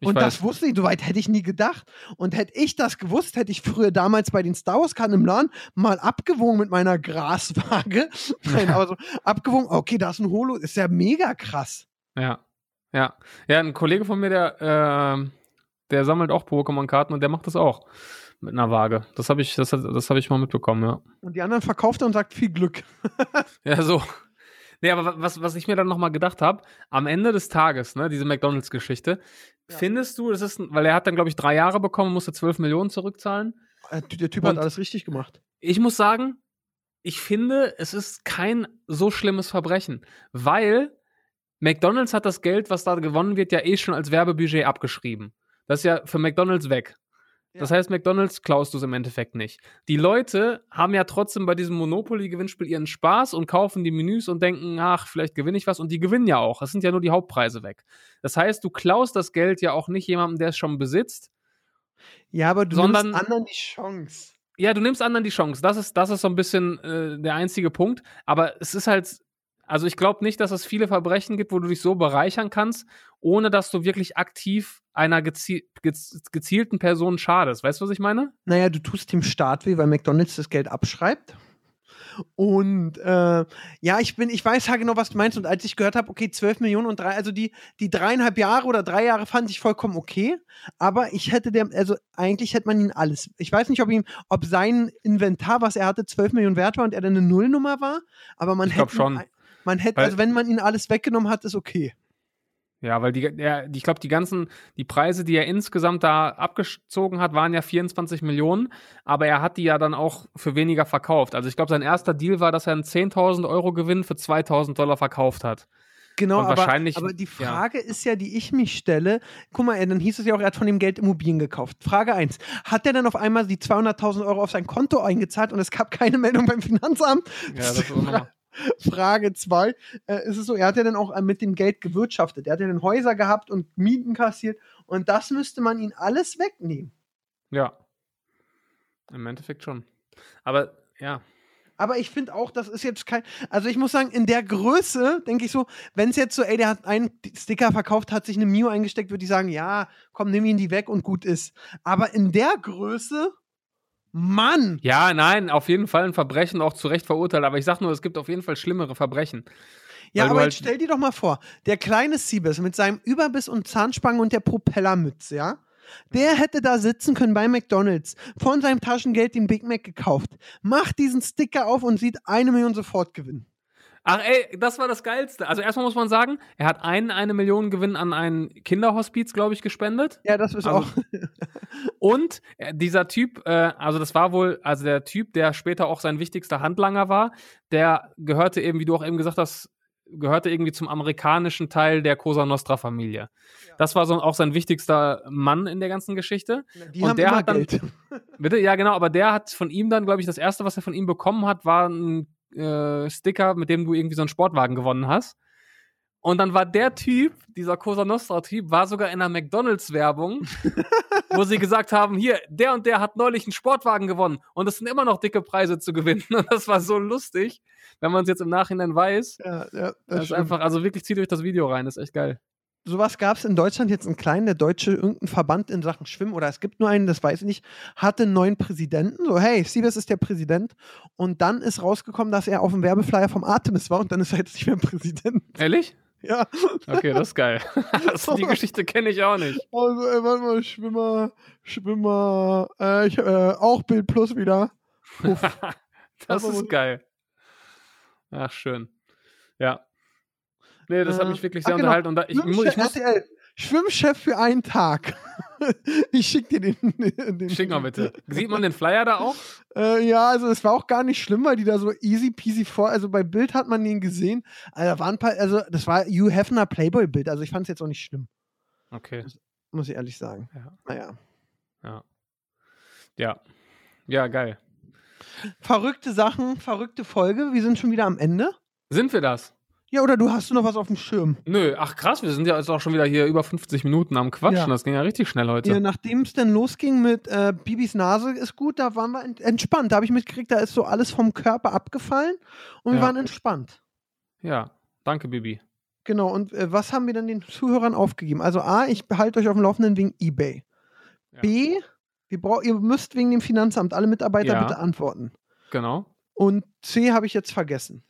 Ich und weiß. das wusste ich, soweit hätte ich nie gedacht. Und hätte ich das gewusst, hätte ich früher damals bei den Star Wars-Karten im Laden mal abgewogen mit meiner Graswaage. Nein, aber so abgewogen, okay, da ist ein Holo, ist ja mega krass. Ja, ja. Ja, ein Kollege von mir, der, äh, der sammelt auch Pokémon-Karten und der macht das auch mit einer Waage. Das habe ich, das, das hab ich mal mitbekommen, ja. Und die anderen verkauft er und sagt viel Glück. ja, so. Nee, aber was, was ich mir dann nochmal gedacht habe, am Ende des Tages, ne, diese McDonalds-Geschichte, ja. findest du, das ist, weil er hat dann, glaube ich, drei Jahre bekommen, musste 12 Millionen zurückzahlen. Äh, der Typ und hat alles richtig gemacht. Ich muss sagen, ich finde, es ist kein so schlimmes Verbrechen, weil McDonalds hat das Geld, was da gewonnen wird, ja eh schon als Werbebudget abgeschrieben. Das ist ja für McDonalds weg. Das heißt, McDonalds klaust du es im Endeffekt nicht. Die Leute haben ja trotzdem bei diesem Monopoly-Gewinnspiel ihren Spaß und kaufen die Menüs und denken, ach, vielleicht gewinne ich was. Und die gewinnen ja auch. Es sind ja nur die Hauptpreise weg. Das heißt, du klaust das Geld ja auch nicht jemandem, der es schon besitzt. Ja, aber du Sondern- nimmst anderen die Chance. Ja, du nimmst anderen die Chance. Das ist, das ist so ein bisschen äh, der einzige Punkt. Aber es ist halt, also ich glaube nicht, dass es viele Verbrechen gibt, wo du dich so bereichern kannst, ohne dass du wirklich aktiv einer gezi gez gezielten Person schadest. Weißt du, was ich meine? Naja, du tust dem Staat weh, weil McDonalds das Geld abschreibt. Und äh, ja, ich bin, ich weiß ja genau, was du meinst. Und als ich gehört habe, okay, 12 Millionen und drei, also die, die dreieinhalb Jahre oder drei Jahre fand ich vollkommen okay. Aber ich hätte dem, also eigentlich hätte man ihn alles. Ich weiß nicht, ob ihm, ob sein Inventar, was er hatte, 12 Millionen wert war und er dann eine Nullnummer war. Aber man Ich hätte. schon. Man hätte, Weil- also wenn man ihn alles weggenommen hat, ist okay. Ja, weil die, die- ich glaube, die ganzen, die Preise, die er insgesamt da abgezogen hat, waren ja 24 Millionen, aber er hat die ja dann auch für weniger verkauft. Also ich glaube, sein erster Deal war, dass er einen 10.000 Euro Gewinn für 2.000 Dollar verkauft hat. Genau, aber, aber die ja. Frage ist ja, die ich mich stelle, guck mal, dann hieß es ja auch, er hat von dem Geld Immobilien gekauft. Frage 1, hat er dann auf einmal die 200.000 Euro auf sein Konto eingezahlt und es gab keine Meldung beim Finanzamt? Ja, das ist auch nochmal. Frage 2, äh, ist es so, er hat ja dann auch mit dem Geld gewirtschaftet. Er hat ja dann Häuser gehabt und Mieten kassiert und das müsste man ihn alles wegnehmen. Ja. Im Endeffekt schon. Aber ja, Aber ich finde auch, das ist jetzt kein. Also ich muss sagen, in der Größe denke ich so, wenn es jetzt so, ey, der hat einen Sticker verkauft, hat sich eine Mio eingesteckt, würde ich sagen, ja, komm, nimm ihn die weg und gut ist. Aber in der Größe, Mann! Ja, nein, auf jeden Fall ein Verbrechen auch zu Recht verurteilt, aber ich sag nur, es gibt auf jeden Fall schlimmere Verbrechen. Ja, aber halt- jetzt stell dir doch mal vor, der kleine Siebes mit seinem Überbiss und Zahnspange und der Propellermütze, ja? Der hätte da sitzen können bei McDonalds, von seinem Taschengeld den Big Mac gekauft, macht diesen Sticker auf und sieht eine Million sofort gewinnen. Ach ey, das war das Geilste. Also erstmal muss man sagen, er hat einen eine Million Gewinn an ein Kinderhospiz, glaube ich, gespendet. Ja, das ist Also- auch. Und äh, dieser Typ, äh, also das war wohl, also der Typ, der später auch sein wichtigster Handlanger war, der gehörte eben, wie du auch eben gesagt hast, gehörte irgendwie zum amerikanischen Teil der Cosa Nostra-Familie. Das war so auch sein wichtigster Mann in der ganzen Geschichte. Die Und haben der hat dann- Geld. Bitte? Ja, genau, aber der hat von ihm dann, glaube ich, das erste, was er von ihm bekommen hat, war ein äh, Sticker, mit dem du irgendwie so einen Sportwagen gewonnen hast. Und dann war der Typ, dieser Cosa Nostra-Typ, war sogar in einer McDonalds-Werbung, wo sie gesagt haben: Hier, der und der hat neulich einen Sportwagen gewonnen und es sind immer noch dicke Preise zu gewinnen. Und das war so lustig, wenn man es jetzt im Nachhinein weiß. Ja, ja, Das ist stimmt. einfach, also wirklich zieht euch das Video rein, das ist echt geil. Sowas gab es in Deutschland jetzt einen kleinen, der deutsche irgendein Verband in Sachen Schwimmen oder es gibt nur einen, das weiß ich nicht, hatte einen neuen Präsidenten. So, hey, Siebes ist der Präsident. Und dann ist rausgekommen, dass er auf dem Werbeflyer vom Artemis war und dann ist er jetzt nicht mehr Präsident. Ehrlich? Ja. Okay, das ist geil. das, die Geschichte kenne ich auch nicht. Also, ey, warte mal, Schwimmer, Schwimmer, äh, ich, äh, auch Bild Plus wieder. Das ist geil. Ach, schön. Ja. Nee, das hat Äh, mich wirklich ach, sehr genau. unterhalten. Und da, ich, mu- ich muss, RTL, Schwimmchef für einen Tag. ich schick dir den. den schick mal bitte. Sieht man den Flyer da auch? Äh, ja, also es war auch gar nicht schlimm, weil die da so easy peasy vor, also bei Bild hat man den gesehen. Also, da waren paar, also das war Hugh Hefner Playboy-Bild, also ich fand es jetzt auch nicht schlimm, Okay. muss ich ehrlich sagen. Ja. Naja. Ja. Ja. Ja, geil. Verrückte Sachen, verrückte Folge, wir sind schon wieder am Ende. Sind wir das? Ja, oder du hast du noch was auf dem Schirm? Nö, ach krass, wir sind ja jetzt auch schon wieder hier über 50 Minuten am Quatschen. Ja. Das ging ja richtig schnell heute. Ja, Nachdem es dann losging mit äh, Bibis Nase ist gut, da waren wir ent entspannt. Da habe ich mitgekriegt, da ist so alles vom Körper abgefallen und wir Ja. waren entspannt. Ja, danke, Bibi. Genau, und äh, was haben wir dann den Zuhörern aufgegeben? Also A, ich behalte euch auf dem Laufenden wegen Ebay. Ja. B, wir brauch, ihr müsst wegen dem Finanzamt alle Mitarbeiter bitte antworten. Genau. Und C habe ich jetzt vergessen.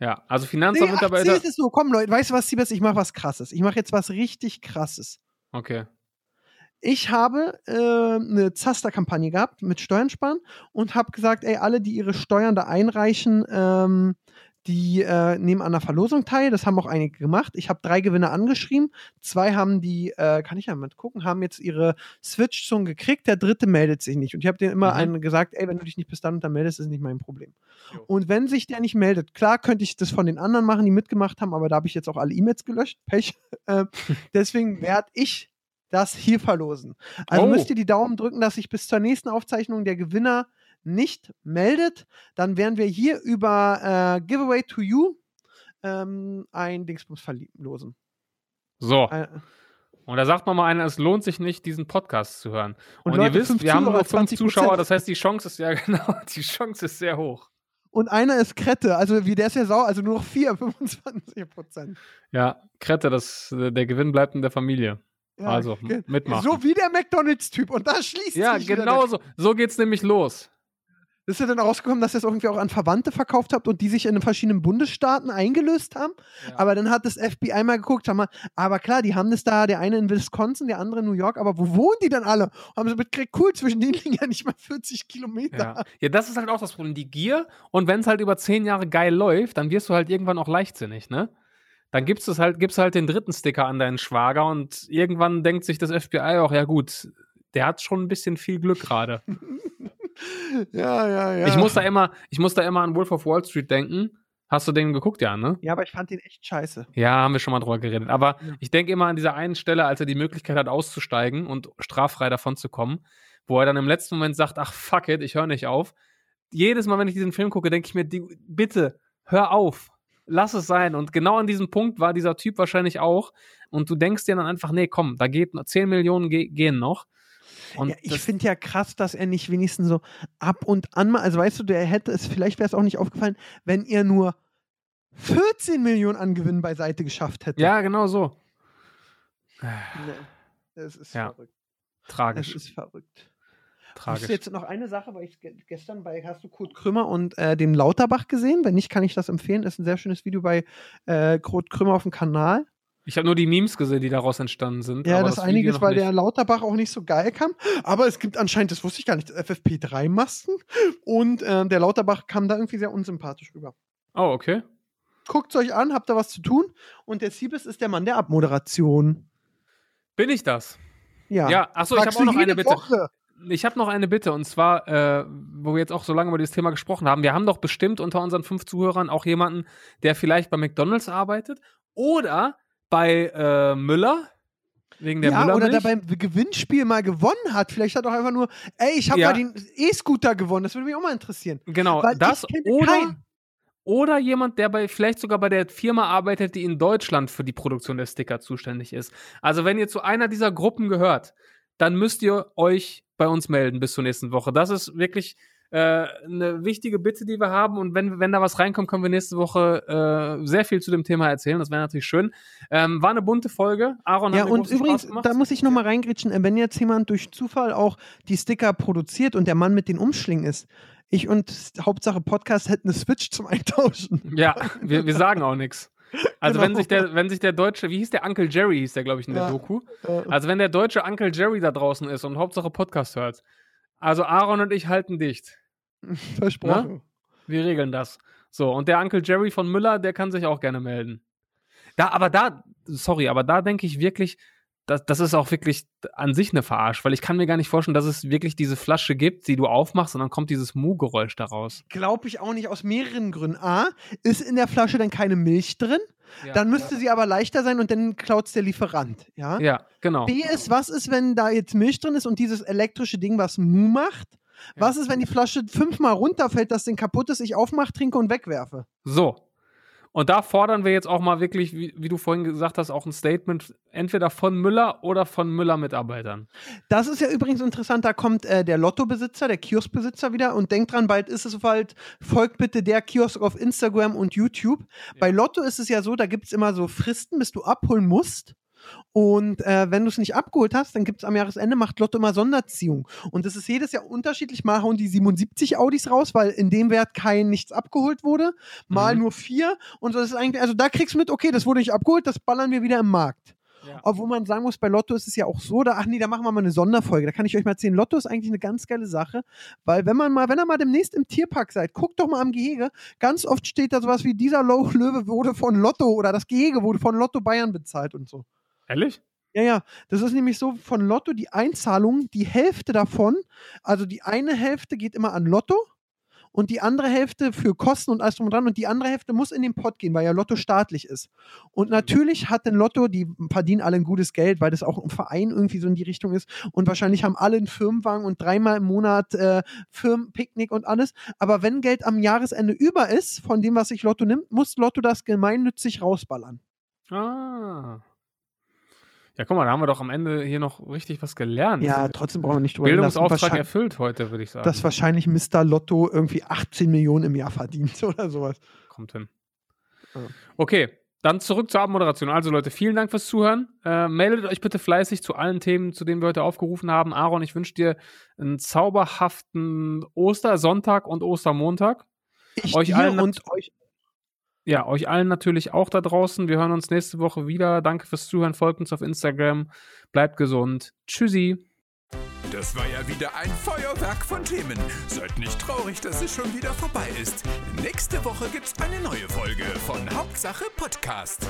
Ja, also Finanzamtmitarbeiter. ist es so, komm Leute, weißt du was, Siebes, ich mache was krasses. Ich mache jetzt was richtig krasses. Okay. Ich habe äh, eine Zaster-Kampagne gehabt mit Steuern sparen und habe gesagt, ey, alle, die ihre Steuern da einreichen, ähm, Die äh, nehmen an der Verlosung teil. Das haben auch einige gemacht. Ich habe drei Gewinner angeschrieben. Zwei haben die, äh, kann ich ja mal gucken, haben jetzt ihre Switch schon gekriegt. Der dritte meldet sich nicht. Und ich habe denen immer Mhm. einen gesagt, ey, wenn du dich nicht bis dann und dann meldest, ist nicht mein Problem. Jo. Und wenn sich der nicht meldet, klar könnte ich das von den anderen machen, die mitgemacht haben, aber da habe ich jetzt auch alle E-Mails gelöscht. Pech. Äh, deswegen werde ich das hier verlosen. Also Oh. müsst ihr die Daumen drücken, dass sich bis zur nächsten Aufzeichnung der Gewinner nicht meldet. Dann werden wir hier über äh, Giveaway to You ähm, ein Dingsbums verlosen. So. Äh, Und da sagt noch mal einer, es lohnt sich nicht, diesen Podcast zu hören. Und Und, Leute, ihr wisst, wir haben nur fünf 20%. Zuschauer, das heißt, die Chance ist ja genau, die Chance ist sehr hoch. und einer ist Krette, also wie der ist ja sauer, also nur noch vier, 25 Prozent. Ja, Krette, das, äh, der Gewinn bleibt in der Familie. Also, ge- mitmachen. So wie der McDonalds-Typ. Und da schließt Ja, sich wieder genau so. So geht's nämlich los. Ist ja dann rausgekommen, dass ihr es irgendwie auch an Verwandte verkauft habt und die sich in den verschiedenen Bundesstaaten eingelöst haben. Ja. Aber dann hat das FBI mal geguckt, sag mal, aber klar, die haben das da, der eine in Wisconsin, der andere in New York, aber wo wohnen die denn alle? Haben sie mitgekriegt, cool, zwischen denen liegen ja nicht mal 40 Kilometer. Ja. ja, das ist halt auch das Problem. Die Gier und wenn es halt über zehn Jahre geil läuft, dann wirst du halt irgendwann auch leichtsinnig, ne? Dann gibst du halt, gibst halt den dritten Sticker an deinen Schwager und irgendwann denkt sich das FBI auch, ja gut, der hat schon ein bisschen viel Glück gerade. Ja, ja, ja. Ich muss da immer, ich muss da immer an Wolf of Wall Street denken. Hast du den geguckt, ja, ne? ja, aber ich fand den echt scheiße. Ja, haben wir schon mal drüber geredet. Aber Ja. ich denke immer an dieser einen Stelle, als er die Möglichkeit hat, auszusteigen und straffrei davon zu kommen, wo er dann im letzten Moment sagt, ach fuck it, ich höre nicht auf. Jedes Mal, wenn ich diesen Film gucke, denke ich mir, die, bitte, hör auf. Lass es sein. Und genau an diesem Punkt war dieser Typ wahrscheinlich auch. Und du denkst dir dann einfach, nee, komm, da geht noch 10 Millionen ge gehen noch. Ja, ich finde ja krass, dass er nicht wenigstens so ab und an mal, also weißt du, der hätte es, vielleicht wäre es auch nicht aufgefallen, wenn er nur 14 Millionen an Gewinn beiseite geschafft hätte. ja, genau so. Es ist Ja. verrückt. Es Tragisch. ist verrückt. Hast Tragisch. du jetzt noch eine Sache, weil ich ge- gestern bei, hast du Kurt Krümmer und äh, dem Lauterbach gesehen? Wenn nicht, kann ich das empfehlen. Das ist ein sehr schönes Video bei äh, Kurt Krümmer auf dem Kanal. Ich habe nur die Memes gesehen, die daraus entstanden sind. Ja, das, Video einiges, weil nicht. der Lauterbach auch nicht so geil kam. Aber es gibt anscheinend, das wusste ich gar nicht, FFP3-Masken. Und äh, der Lauterbach kam da irgendwie sehr unsympathisch rüber. Oh, okay. Guckt euch an, habt da was zu tun. Und der Siebes ist der Mann der Abmoderation. Bin ich das? Ja. Ja, achso, ich habe auch noch eine Bitte. Woche. Ich habe noch eine Bitte und zwar, äh, wo wir jetzt auch so lange über dieses Thema gesprochen haben. Wir haben doch bestimmt unter unseren fünf Zuhörern auch jemanden, der vielleicht bei McDonalds arbeitet oder bei äh, Müller wegen der ja, oder Müllermilch. der beim Gewinnspiel mal gewonnen hat. Vielleicht hat er auch einfach nur, ey, ich habe Ja. mal den E-Scooter gewonnen. Das würde mich auch mal interessieren. genau, Weil das oder keinen. oder jemand, der bei vielleicht sogar bei der Firma arbeitet, die in Deutschland für die Produktion der Sticker zuständig ist. Also wenn ihr zu einer dieser Gruppen gehört, dann müsst ihr euch bei uns melden bis zur nächsten Woche. Das ist wirklich äh, eine wichtige Bitte, die wir haben. Und wenn, wenn da was reinkommt, können wir nächste Woche äh, sehr viel zu dem Thema erzählen. Das wäre natürlich schön. Ähm, war eine bunte Folge. Aaron Ja, hat mir und übrigens, da muss ich nochmal reingrätschen, äh, wenn jetzt jemand durch Zufall auch die Sticker produziert und der Mann mit den Umschlingen ist, ich und Hauptsache Podcast hätten eine Switch zum Eintauschen. Ja, wir, wir sagen auch nichts. Also Genau. wenn sich der, wenn sich der deutsche, wie hieß der Uncle Jerry, hieß der, glaube ich, in der Ja. Doku. Also wenn der deutsche Uncle Jerry da draußen ist und Hauptsache Podcast hört. Also Aaron und ich halten dicht. versprochen. Wir regeln das. So, und der Uncle Jerry von Müller, der kann sich auch gerne melden. Da, aber da, sorry, aber da denke ich wirklich, das, das ist auch wirklich an sich eine Verarsch, weil ich kann mir gar nicht vorstellen, dass es wirklich diese Flasche gibt, die du aufmachst und dann kommt dieses Mu-Geräusch daraus. Glaube ich auch nicht aus mehreren Gründen. A, ist in der Flasche dann keine Milch drin, Ja. dann müsste sie aber leichter sein und dann klaut der Lieferant. Ja? Ja, genau. B ist, was ist, wenn da jetzt Milch drin ist und dieses elektrische Ding was Mu macht? Ja. Was ist, wenn die Flasche fünfmal runterfällt, das Ding kaputt ist, ich aufmache, trinke und wegwerfe? So. Und da fordern wir jetzt auch mal wirklich, wie, wie du vorhin gesagt hast, auch ein Statement entweder von Müller oder von Müller-Mitarbeitern. Das ist ja übrigens interessant, da kommt äh, der Lottobesitzer, der Kioskbesitzer wieder und denkt dran, bald ist es soweit, folgt bitte der Kiosk auf Instagram und YouTube. Bei Lotto ist es ja so, da gibt es immer so Fristen, bis du abholen musst. Und äh, wenn du es nicht abgeholt hast, dann gibt es am Jahresende, macht Lotto immer Sonderziehung. Und das ist jedes Jahr unterschiedlich. Mal hauen die 77 Audis raus, weil in dem Wert kein nichts abgeholt wurde. Mal Mhm. nur vier. Und das ist eigentlich, also da kriegst du mit, okay, das wurde nicht abgeholt, das ballern wir wieder im Markt. Ja. Obwohl man sagen muss, bei Lotto ist es ja auch so, da, ach nee, da machen wir mal eine Sonderfolge. Da kann ich euch mal erzählen. Lotto ist eigentlich eine ganz geile Sache, weil wenn man mal, wenn ihr mal demnächst im Tierpark seid, guckt doch mal am Gehege. Ganz oft steht da sowas wie dieser Lo- Löwe wurde von Lotto oder das Gehege wurde von Lotto Bayern bezahlt und so. Ehrlich? Ja, ja, das ist nämlich so von Lotto die Einzahlung, die Hälfte davon, also die eine Hälfte geht immer an Lotto und die andere Hälfte für Kosten und alles drum und dran und die andere Hälfte muss in den Pott gehen, weil ja Lotto staatlich ist. Und natürlich hat denn Lotto, die verdienen alle ein gutes Geld, weil das auch ein Verein irgendwie so in die Richtung ist und wahrscheinlich haben alle einen Firmenwagen und dreimal im Monat äh, Firmenpicknick und alles. Aber wenn Geld am Jahresende über ist, von dem, was sich Lotto nimmt, muss Lotto das gemeinnützig rausballern. Ah. Ja, guck mal, da haben wir doch am Ende hier noch richtig was gelernt. Ja, trotzdem brauchen wir nicht drüber Bildungsauftrag erfüllt heute, würde ich sagen. dass wahrscheinlich Mr. Lotto irgendwie 18 Millionen im Jahr verdient oder sowas. Kommt hin. Ja. Okay, dann zurück zur Abmoderation. Also Leute, vielen Dank fürs Zuhören. Äh, meldet euch bitte fleißig zu allen Themen, zu denen wir heute aufgerufen haben. Aaron, ich wünsche dir einen zauberhaften Ostersonntag und Ostermontag. Ich Euch dir allen und euch. Ja, euch allen natürlich auch da draußen. Wir hören uns nächste Woche wieder. Danke fürs Zuhören. Folgt uns auf Instagram. Bleibt gesund. Tschüssi. Das war ja wieder ein Feuerwerk von Themen. Seid nicht traurig, dass es schon wieder vorbei ist. Nächste Woche gibt's eine neue Folge von Hauptsache Podcast.